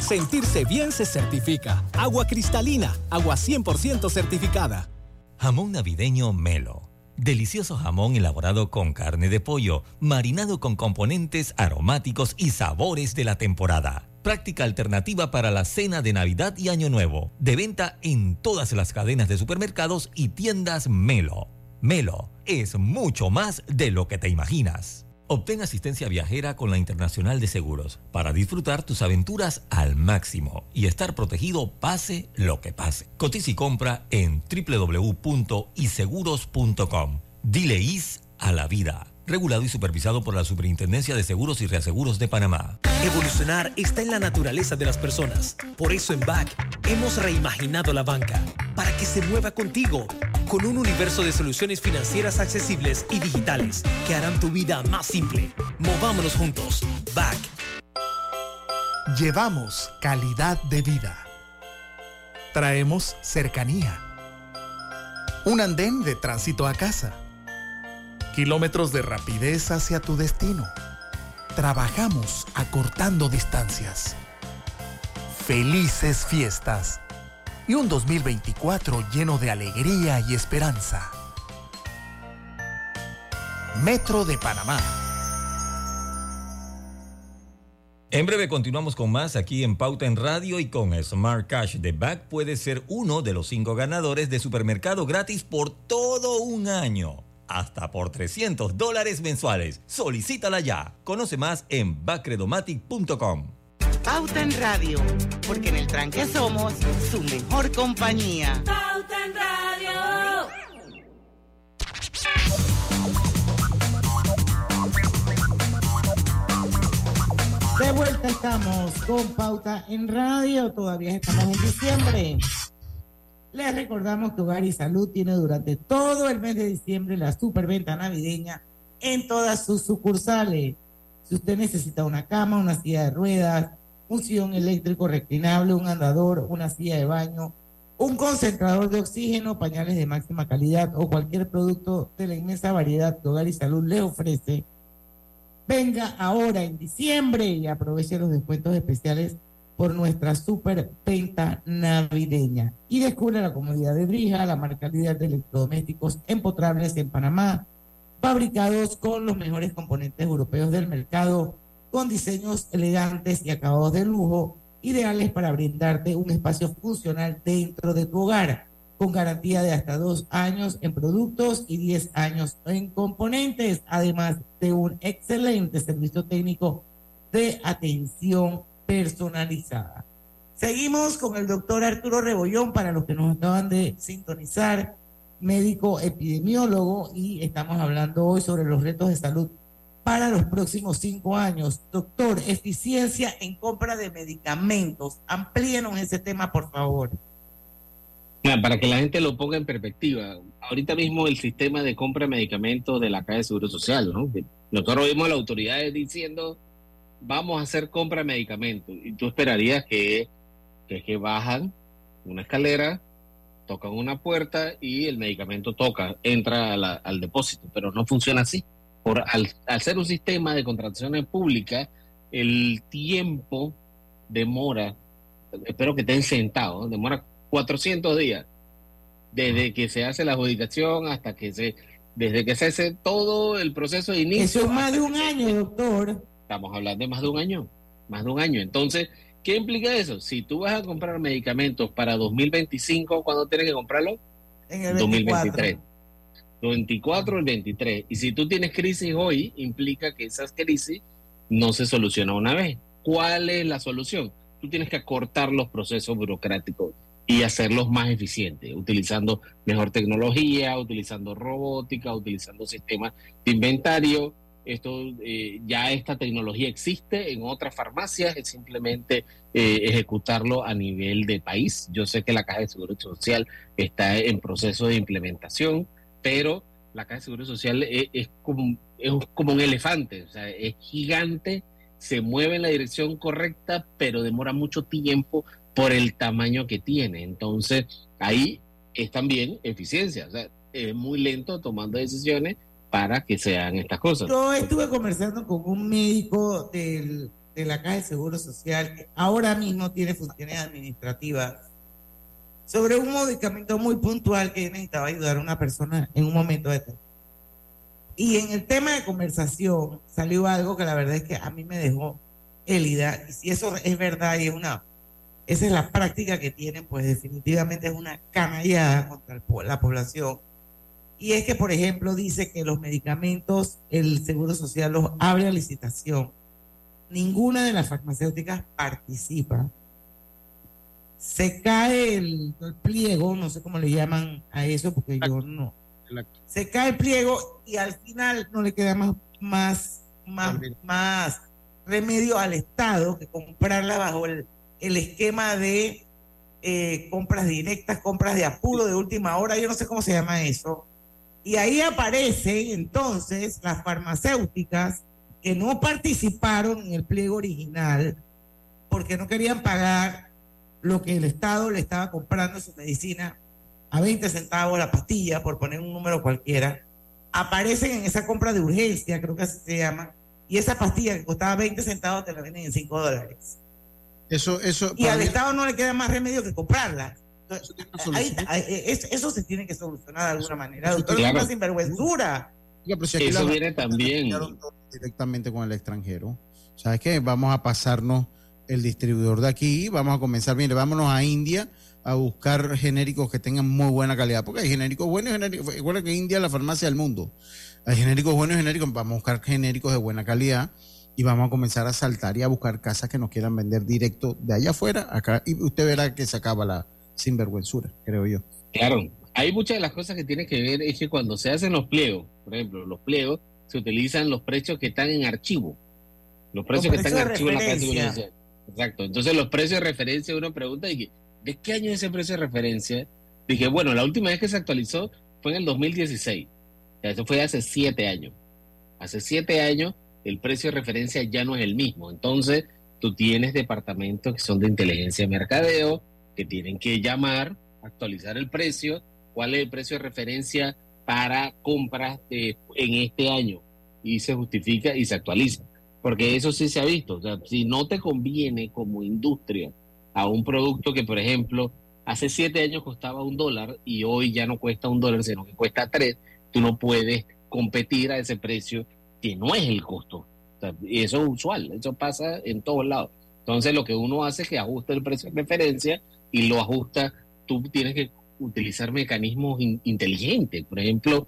Sentirse bien se certifica. Agua cristalina, agua 100% certificada. Jamón navideño Melo. Delicioso jamón elaborado con carne de pollo, marinado con componentes aromáticos y sabores de la temporada práctica alternativa para la cena de Navidad y Año Nuevo. De venta en todas las cadenas de supermercados y tiendas Melo. Melo es mucho más de lo que te imaginas. Obtén asistencia viajera con la Internacional de Seguros para disfrutar tus aventuras al máximo y estar protegido pase lo que pase. Cotiza y compra en www.iseguros.com. Dile is a la vida regulado y supervisado por la Superintendencia de Seguros y Reaseguros de Panamá. Evolucionar está en la naturaleza de las personas. Por eso en BAC hemos reimaginado la banca para que se mueva contigo con un universo de soluciones financieras accesibles y digitales que harán tu vida más simple. Movámonos juntos. BAC. Llevamos calidad de vida. Traemos cercanía. Un andén de tránsito a casa kilómetros de rapidez hacia tu destino. Trabajamos acortando distancias. Felices fiestas y un 2024 lleno de alegría y esperanza. Metro de Panamá. En breve continuamos con más aquí en Pauta en Radio y con Smart Cash de Back puede ser uno de los cinco ganadores de supermercado gratis por todo un año hasta por 300 dólares mensuales. Solicítala ya. Conoce más en bacredomatic.com. Pauta en Radio, porque en el tranque somos su mejor compañía. Pauta en Radio. De vuelta estamos con Pauta en Radio. Todavía estamos en diciembre. Les recordamos que Hogar y Salud tiene durante todo el mes de diciembre la superventa navideña en todas sus sucursales. Si usted necesita una cama, una silla de ruedas, un sillón eléctrico reclinable, un andador, una silla de baño, un concentrador de oxígeno, pañales de máxima calidad o cualquier producto de la inmensa variedad que Hogar y Salud le ofrece, venga ahora en diciembre y aproveche los descuentos especiales por nuestra super venta navideña. Y descubre la comodidad de Brija, la marca líder de electrodomésticos empotrables en Panamá, fabricados con los mejores componentes europeos del mercado, con diseños elegantes y acabados de lujo, ideales para brindarte un espacio funcional dentro de tu hogar, con garantía de hasta dos años en productos y diez años en componentes, además de un excelente servicio técnico de atención personalizada. Seguimos con el doctor Arturo Rebollón, para los que nos acaban de sintonizar, médico epidemiólogo, y estamos hablando hoy sobre los retos de salud para los próximos cinco años. Doctor, eficiencia en compra de medicamentos. Amplíenos ese tema, por favor. Para que la gente lo ponga en perspectiva, ahorita mismo el sistema de compra de medicamentos de la Caja de Seguro Social, ¿no? Nosotros vimos a las autoridades diciendo vamos a hacer compra de medicamentos. Y tú esperarías que, que, bajan una escalera, tocan una puerta y el medicamento toca, entra al depósito, pero no funciona así. Por, al, al ser un sistema de contrataciones públicas, el tiempo demora, espero que estén sentados, demora 400 días, desde que se hace la adjudicación hasta que se, desde que se hace todo el proceso de inicio. Eso es más de un año, doctor. Estamos hablando de más de un año, más de un año. Entonces, ¿qué implica eso? Si tú vas a comprar medicamentos para 2025, ¿cuándo tienes que comprarlo? En el 2023. 24 el 23. Y si tú tienes crisis hoy, implica que esas crisis no se soluciona una vez. ¿Cuál es la solución? Tú tienes que acortar los procesos burocráticos y hacerlos más eficientes, utilizando mejor tecnología, utilizando robótica, utilizando sistemas de inventario. Esto eh, ya esta tecnología existe en otras farmacias, es simplemente eh, ejecutarlo a nivel de país. Yo sé que la Caja de Seguro Social está en proceso de implementación, pero la Caja de Seguro Social es, es, como, es como un elefante, o sea, es gigante se mueve en la dirección correcta, pero demora mucho tiempo por el tamaño que tiene. Entonces, ahí es también eficiencia. Es muy lento tomando decisiones para que sean estas cosas. Yo estuve conversando con un médico de la Caja de Seguro Social que ahora mismo tiene funciones administrativas sobre un medicamento muy puntual que necesitaba ayudar a una persona en un momento de tiempo. Y en el tema de conversación salió algo que la verdad es que a mí me dejó élida. Y si eso es verdad y es una, esa es la práctica que tienen, pues definitivamente es una canallada contra la población. Y es que, por ejemplo, dice que los medicamentos, el Seguro Social los abre a licitación. Ninguna de las farmacéuticas participa. Se cae el, el pliego, no sé cómo le llaman a eso, porque yo no se cae el pliego y al final no le queda más, más, más, más remedio al Estado que comprarla bajo el, esquema de eh, compras directas, compras de apuro de última hora, yo no sé cómo se llama eso. Y ahí aparecen entonces las farmacéuticas que no participaron en el pliego original porque no querían pagar lo que el Estado le estaba comprando su medicina a 20 centavos la pastilla, por poner un número cualquiera, aparecen en esa compra de urgencia, creo que así se llama, y esa pastilla que costaba 20 centavos te la venden en 5 dólares. Eso, eso, y al Estado no le queda más remedio que comprarla. Eso, se tiene que solucionar de alguna manera. Doctor, claro. es una eso viene también directamente con el extranjero. ¿Sabes qué? Vamos a pasarnos el distribuidor de aquí, vamos a comenzar, mire, vámonos a India a buscar genéricos que tengan muy buena calidad, porque hay genéricos buenos y genéricos, igual que India es la farmacia del mundo, hay genéricos buenos y genéricos, vamos a buscar genéricos de buena calidad y vamos a comenzar a saltar y a buscar casas que nos quieran vender directo de allá afuera, acá, y usted verá que se acaba la sinvergüenzura, creo yo. Claro, hay muchas de las cosas que tiene que ver es que cuando se hacen los pliegos, por ejemplo, los pliegos, se utilizan los precios que están en archivo, los precios, que están en archivo en la casa Exacto, entonces los precios de referencia uno pregunta y que ¿de qué año es ese precio de referencia? Dije, bueno, la última vez que se actualizó fue en el 2016. eso fue hace siete años. Hace siete años el precio de referencia ya no es el mismo. Entonces, tú tienes departamentos que son de inteligencia de mercadeo, que tienen que llamar, actualizar el precio, cuál es el precio de referencia para compras de, en este año. Y se justifica y se actualiza. Porque eso sí se ha visto. O si no te conviene como industria a un producto que, por ejemplo, hace siete años costaba un dólar y hoy ya no cuesta un dólar, sino que cuesta tres, tú no puedes competir a ese precio que no es el costo. y eso es usual, eso pasa en todos lados. Entonces lo que uno hace es que ajusta el precio de referencia y lo ajusta, tú tienes que utilizar mecanismos inteligentes. Por ejemplo,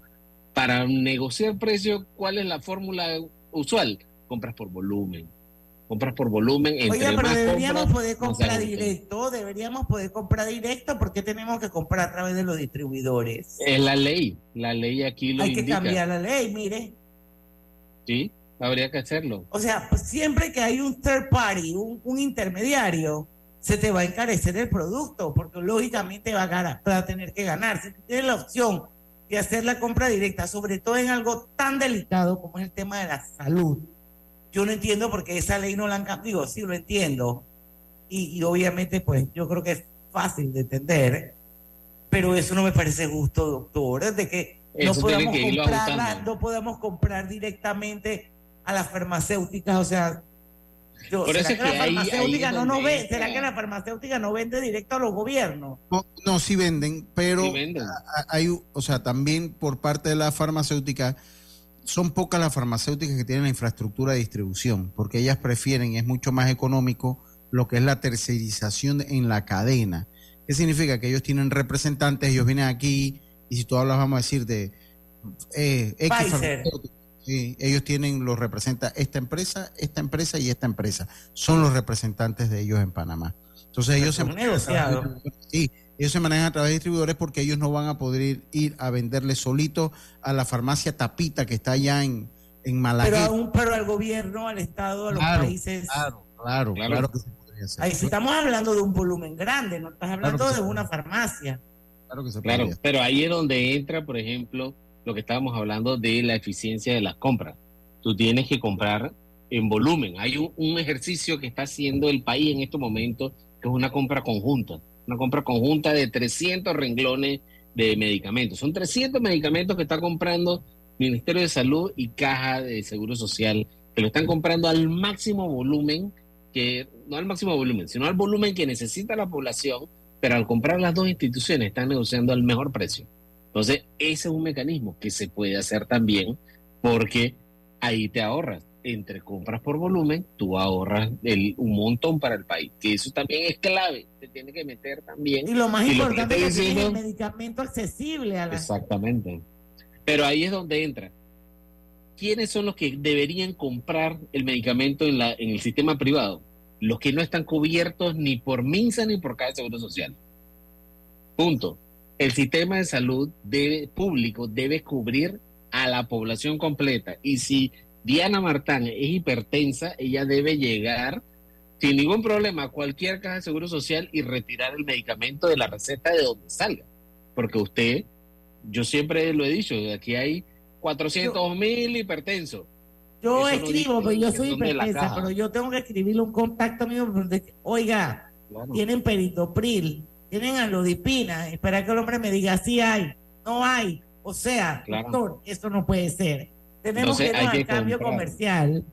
para negociar precio, ¿cuál es la fórmula usual? Compras por volumen compras por volumen. Oye, pero deberíamos poder comprar directo, deberíamos poder comprar directo, porque tenemos que comprar a través de los distribuidores? Es la ley, la ley aquí lo Hay que cambiar la ley, mire. Sí, habría que hacerlo. O sea, pues siempre que hay un third party, un, intermediario, se te va a encarecer el producto, porque lógicamente va a, ganar, va a tener que ganar. Si tienes la opción de hacer la compra directa, sobre todo en algo tan delicado como es el tema de la salud, yo no entiendo por qué esa ley no la han cambiado. Sí lo entiendo. Y, obviamente, pues yo creo que es fácil de entender. Pero eso no me parece justo, doctor, de que no podemos, comprar, no podemos comprar directamente a las farmacéuticas, o sea, ¿será que, la farmacéutica no, no ve, ¿será que la farmacéutica no vende directo a los gobiernos? No, no sí venden, pero hay, o sea, también por parte de la farmacéutica son pocas las farmacéuticas que tienen la infraestructura de distribución, porque ellas prefieren, es mucho más económico lo que es la tercerización en la cadena. ¿Qué significa? Que ellos tienen representantes, ellos vienen aquí, y si tú hablas, vamos a decir, de eh, ellos tienen, los representa esta empresa, esta empresa y esta empresa. Son los representantes de ellos en Panamá. Entonces ellos se, sí, ellos se manejan a través de distribuidores porque ellos no van a poder ir a venderle solito a la farmacia Tapita que está allá en, en Pero, pero al gobierno, al Estado, a los países. Claro, claro, claro, que se podría hacer. Ahí estamos hablando de un volumen grande, no estás hablando de una farmacia. Claro que se Claro, pero ahí es donde entra, por ejemplo, lo que estábamos hablando de la eficiencia de las compras. Tú tienes que comprar en volumen. Hay un, ejercicio que está haciendo el país en estos momentos, que es una compra conjunta, una compra conjunta de 300 renglones de medicamentos. Son 300 medicamentos que está comprando Ministerio de Salud y Caja de Seguro Social, que lo están comprando al máximo volumen, que no al máximo volumen, sino al volumen que necesita la población, pero al comprar las dos instituciones están negociando al mejor precio. Entonces, ese es un mecanismo que se puede hacer también porque ahí te ahorras. Entre compras por volumen, tú ahorras el, un montón para el país, que eso también es clave, te tiene que meter también. Y lo más importante es que el medicamento accesible a la Exactamente. Pero ahí es donde entra. ¿Quiénes son los que deberían comprar el medicamento en, la, en el sistema privado? Los que no están cubiertos ni por MINSA ni por cada Seguro Social. Punto el sistema de salud debe, público debe cubrir a la población completa. Y si Diana Martán es hipertensa, ella debe llegar sin ningún problema a cualquier caja de seguro social y retirar el medicamento de la receta de donde salga. Porque usted, yo siempre lo he dicho, aquí hay 400 mil hipertensos. Yo escribo, pero yo soy hipertensa, pero yo tengo que escribirle un contacto mío, donde, oiga, tienen peritopril, tienen alodipina, espera que el hombre me diga si hay, no hay. O sea, doctor, esto no puede ser. Tenemos que ir al cambio comercial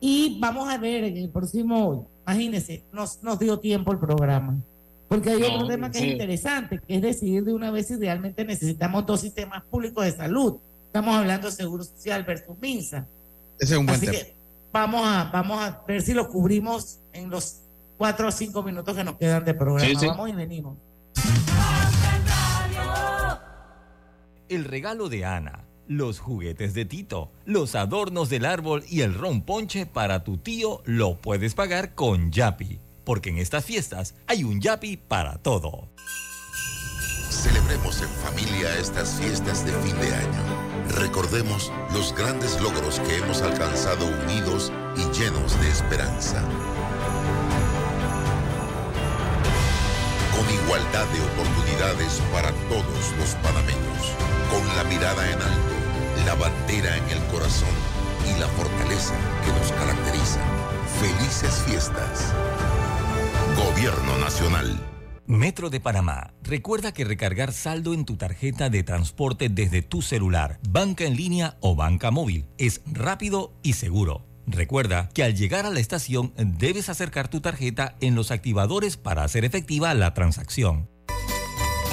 y vamos a ver en el próximo, imagínense, nos, nos dio tiempo el programa. Porque hay otro tema que es interesante, que es decidir de una vez si realmente necesitamos dos sistemas públicos de salud. Estamos hablando de Seguro Social versus MINSA. Ese es un buen Así Que vamos a, vamos a ver si lo cubrimos en los cuatro o cinco minutos que nos quedan de programa. Vamos y venimos. El regalo de Ana, los juguetes de Tito, los adornos del árbol y el ron ponche para tu tío lo puedes pagar con Yapi, porque en estas fiestas hay un Yapi para todo. Celebremos en familia estas fiestas de fin de año. Recordemos los grandes logros que hemos alcanzado unidos y llenos de esperanza. Con igualdad de oportunidades para todos los panameños, con la mirada en alto, la bandera en el corazón y la fortaleza que nos caracteriza. Felices fiestas. Gobierno Nacional. Metro de Panamá. Recuerda que recargar saldo en tu tarjeta de transporte desde tu celular, banca en línea o banca móvil es rápido y seguro. Recuerda que al llegar a la estación debes acercar tu tarjeta en los activadores para hacer efectiva la transacción.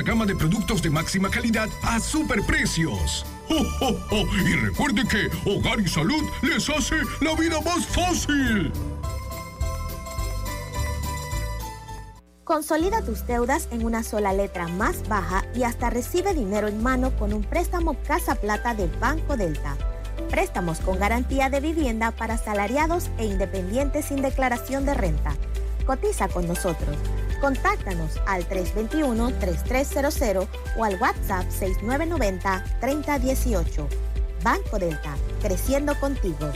gama de productos de máxima calidad a superprecios. ¡Oh, Y recuerde que Hogar y Salud les hace la vida más fácil. Consolida tus deudas en una sola letra más baja y hasta recibe dinero en mano con un préstamo Casa Plata del Banco Delta. Préstamos con garantía de vivienda para salariados e independientes sin declaración de renta. Cotiza con nosotros Contáctanos al 321-3300 o al WhatsApp 6990-3018. Banco Delta, creciendo contigo.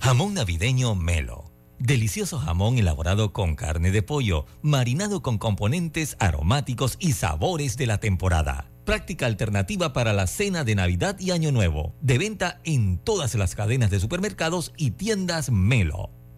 Jamón navideño Melo. Delicioso jamón elaborado con carne de pollo, marinado con componentes aromáticos y sabores de la temporada. Práctica alternativa para la cena de Navidad y Año Nuevo. De venta en todas las cadenas de supermercados y tiendas Melo.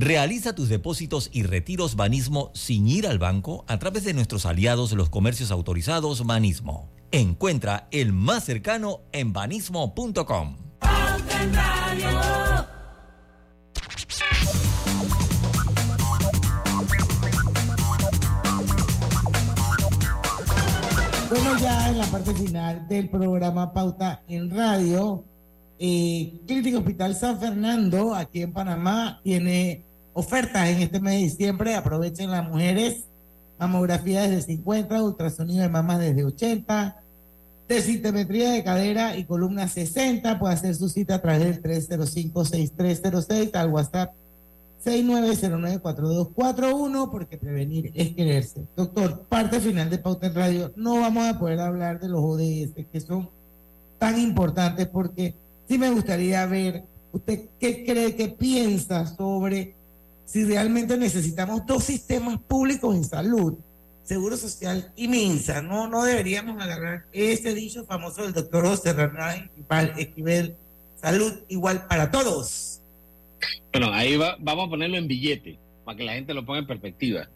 Realiza tus depósitos y retiros Banismo sin ir al banco a través de nuestros aliados los comercios autorizados Banismo. Encuentra el más cercano en banismo.com. Bueno, ya en la parte final del programa Pauta en Radio, eh, Clínica Hospital San Fernando, aquí en Panamá, tiene ofertas en este mes de diciembre. Aprovechen las mujeres. Mamografía desde 50, ultrasonido de mamas desde 80, desintemetría de cadera y columna 60. Puede hacer su cita a través del 305-6306 al WhatsApp 6909-4241 porque prevenir es quererse. Doctor, parte final de Pauta en Radio. No vamos a poder hablar de los ODS que son tan importantes porque sí me gustaría ver usted qué cree, qué piensa sobre si realmente necesitamos dos sistemas públicos en salud, Seguro Social y MINSA. No, no deberíamos agarrar ese dicho famoso del doctor José Hernán Esquivel, salud igual para todos. Bueno, ahí va, vamos a ponerlo en billete, para que la gente lo ponga en perspectiva.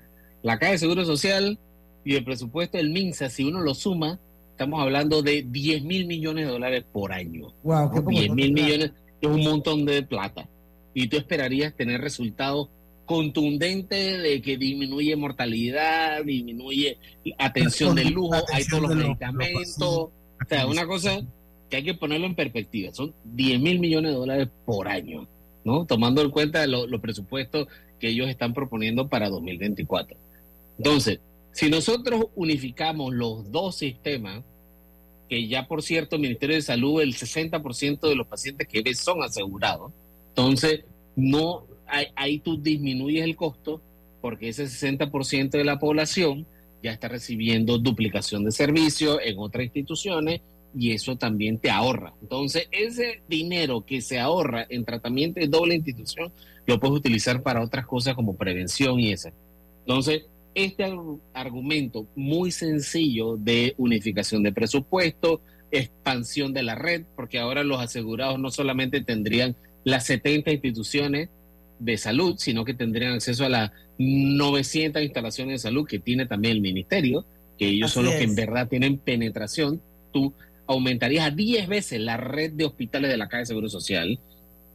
La Caja de Seguro Social y el presupuesto del MINSA, si uno lo suma, estamos hablando de 10 mil millones de dólares por año. Wow, 10 mil millones es un montón de plata. Y tú esperarías tener resultados contundente de que disminuye mortalidad, disminuye atención del lujo, hay todos los medicamentos. O sea, una cosa que hay que ponerlo en perspectiva. Son 10 mil millones de dólares por año, ¿no? Tomando en cuenta los presupuestos que ellos están proponiendo para 2024. Entonces, si nosotros unificamos los dos sistemas, que ya por cierto, el Ministerio de Salud, el 60% de los pacientes que ves son asegurados, entonces no ahí, tú disminuyes el costo porque ese 60% de la población ya está recibiendo duplicación de servicios en otras instituciones y eso también te ahorra. Entonces, ese dinero que se ahorra en tratamiento de doble institución lo puedes utilizar para otras cosas como prevención y eso. Entonces, este argumento muy sencillo de unificación de presupuesto, expansión de la red, porque ahora los asegurados no solamente tendrían las 70 instituciones de salud, sino que tendrían acceso a las 900 instalaciones de salud que tiene también el ministerio, que ellos son los que en verdad tienen penetración. Tú aumentarías a 10 veces la red de hospitales de la Caja de Seguro Social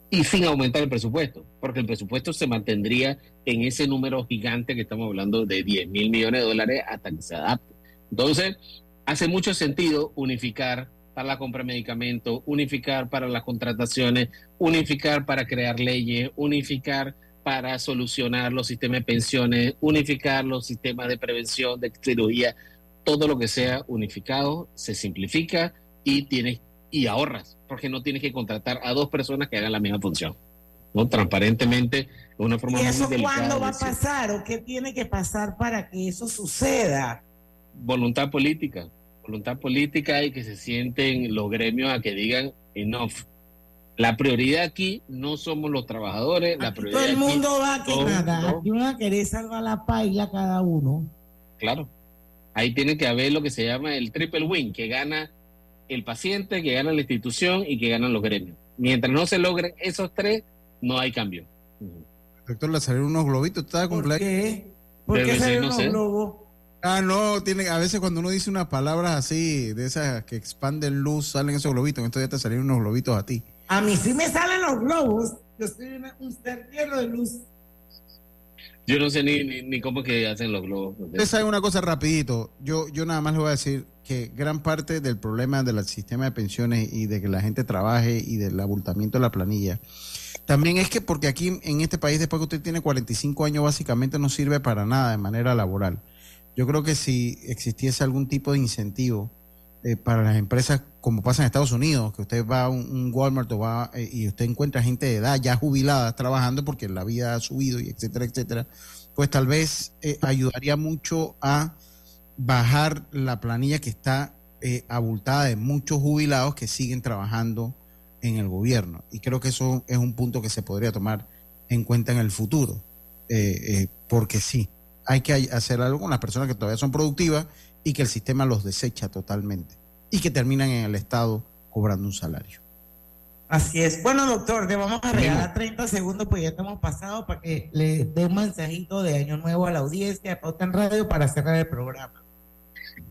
y sin aumentar el presupuesto, porque el presupuesto se mantendría en ese número gigante que estamos hablando de 10 mil millones de dólares hasta que se adapte. Entonces, hace mucho sentido unificar para la compra de medicamentos, unificar para las contrataciones, unificar para crear leyes, unificar para solucionar los sistemas de pensiones, unificar los sistemas de prevención, de cirugía, todo lo que sea unificado, se simplifica y tienes y ahorras, porque no tienes que contratar a dos personas que hagan la misma función. ¿no? Transparentemente, de una forma ¿Y eso cuándo va a pasar o qué tiene que pasar para que eso suceda? Voluntad política voluntad política y que se sienten los gremios a que digan enough. La prioridad aquí no somos los trabajadores, la prioridad todo el mundo va a que nada, aquí van a querer salvar la paila cada uno. Claro. Ahí tiene que haber lo que se llama el triple win, que gana el paciente, que gana la institución y que ganan los gremios. Mientras no se logren esos tres, no hay cambio. Doctor, le salieron unos globitos, ¿está ¿Por qué? ¿Por qué salieron unos globos? Ah, no, tiene, a veces cuando uno dice unas palabras así, de esas que expanden luz, salen esos globitos. Entonces ya te salieron unos globitos a ti. A mí sí me salen los globos. Yo soy un ser lleno de luz. Yo no sé ni, ni, cómo que hacen los globos. Ustedes saben una cosa rapidito. Yo, yo nada más les voy a decir que gran parte del problema del sistema de pensiones y de que la gente trabaje y del abultamiento de la planilla, también es que porque aquí en este país, después que usted tiene 45 años, básicamente no sirve para nada de manera laboral. Yo creo que si existiese algún tipo de incentivo eh, para las empresas, como pasa en Estados Unidos, que usted va a un, Walmart o va, eh, y usted encuentra gente de edad ya jubilada trabajando porque la vida ha subido y etcétera, etcétera, pues tal vez eh, ayudaría mucho a bajar la planilla que está abultada de muchos jubilados que siguen trabajando en el gobierno. Y creo que eso es un punto que se podría tomar en cuenta en el futuro, porque sí, hay que hacer algo con las personas que todavía son productivas y que el sistema los desecha totalmente y que terminan en el Estado cobrando un salario. Así es. Bueno, doctor, te vamos a regalar 30 segundos, pues ya estamos pasado para que le dé un mensajito de Año Nuevo a la audiencia de Pauta en Radio para cerrar el programa.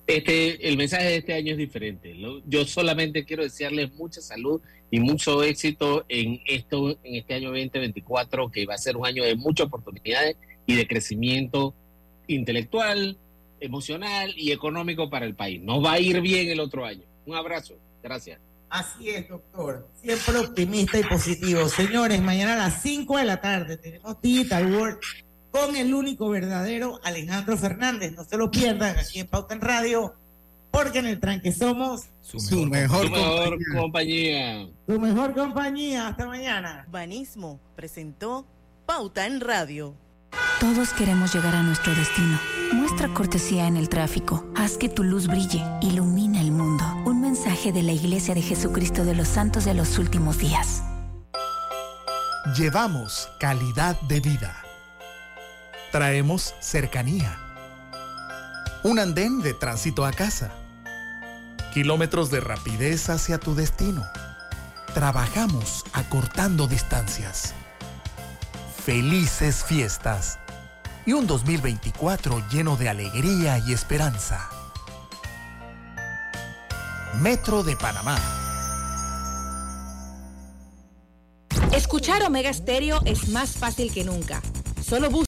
Este, el mensaje de este año es diferente. Yo solamente quiero desearles mucha salud y mucho éxito en esto, en este año 2024, que va a ser un año de muchas oportunidades y de crecimiento intelectual, emocional y económico para el país. Nos va a ir bien el otro año. Un abrazo. Gracias. Así es, doctor. Siempre optimista y positivo. Señores, mañana a las 5 de la tarde tenemos Digital World con el único verdadero Alejandro Fernández. No se lo pierdan aquí en Pauta en Radio, porque en el tranque somos su mejor, compañía. Su mejor compañía. Hasta mañana. Banismo presentó Pauta en Radio. Todos queremos llegar a nuestro destino. Muestra cortesía en el tráfico. Haz que tu luz brille. Ilumina el mundo. Un mensaje de la Iglesia de Jesucristo de los Santos de los Últimos Días. Llevamos calidad de vida. Traemos cercanía. Un andén de tránsito a casa. Kilómetros de rapidez hacia tu destino. Trabajamos acortando distancias felices fiestas y un 2024 lleno de alegría y esperanza. Metro de Panamá. Escuchar Omega Stereo es más fácil que nunca. Solo busca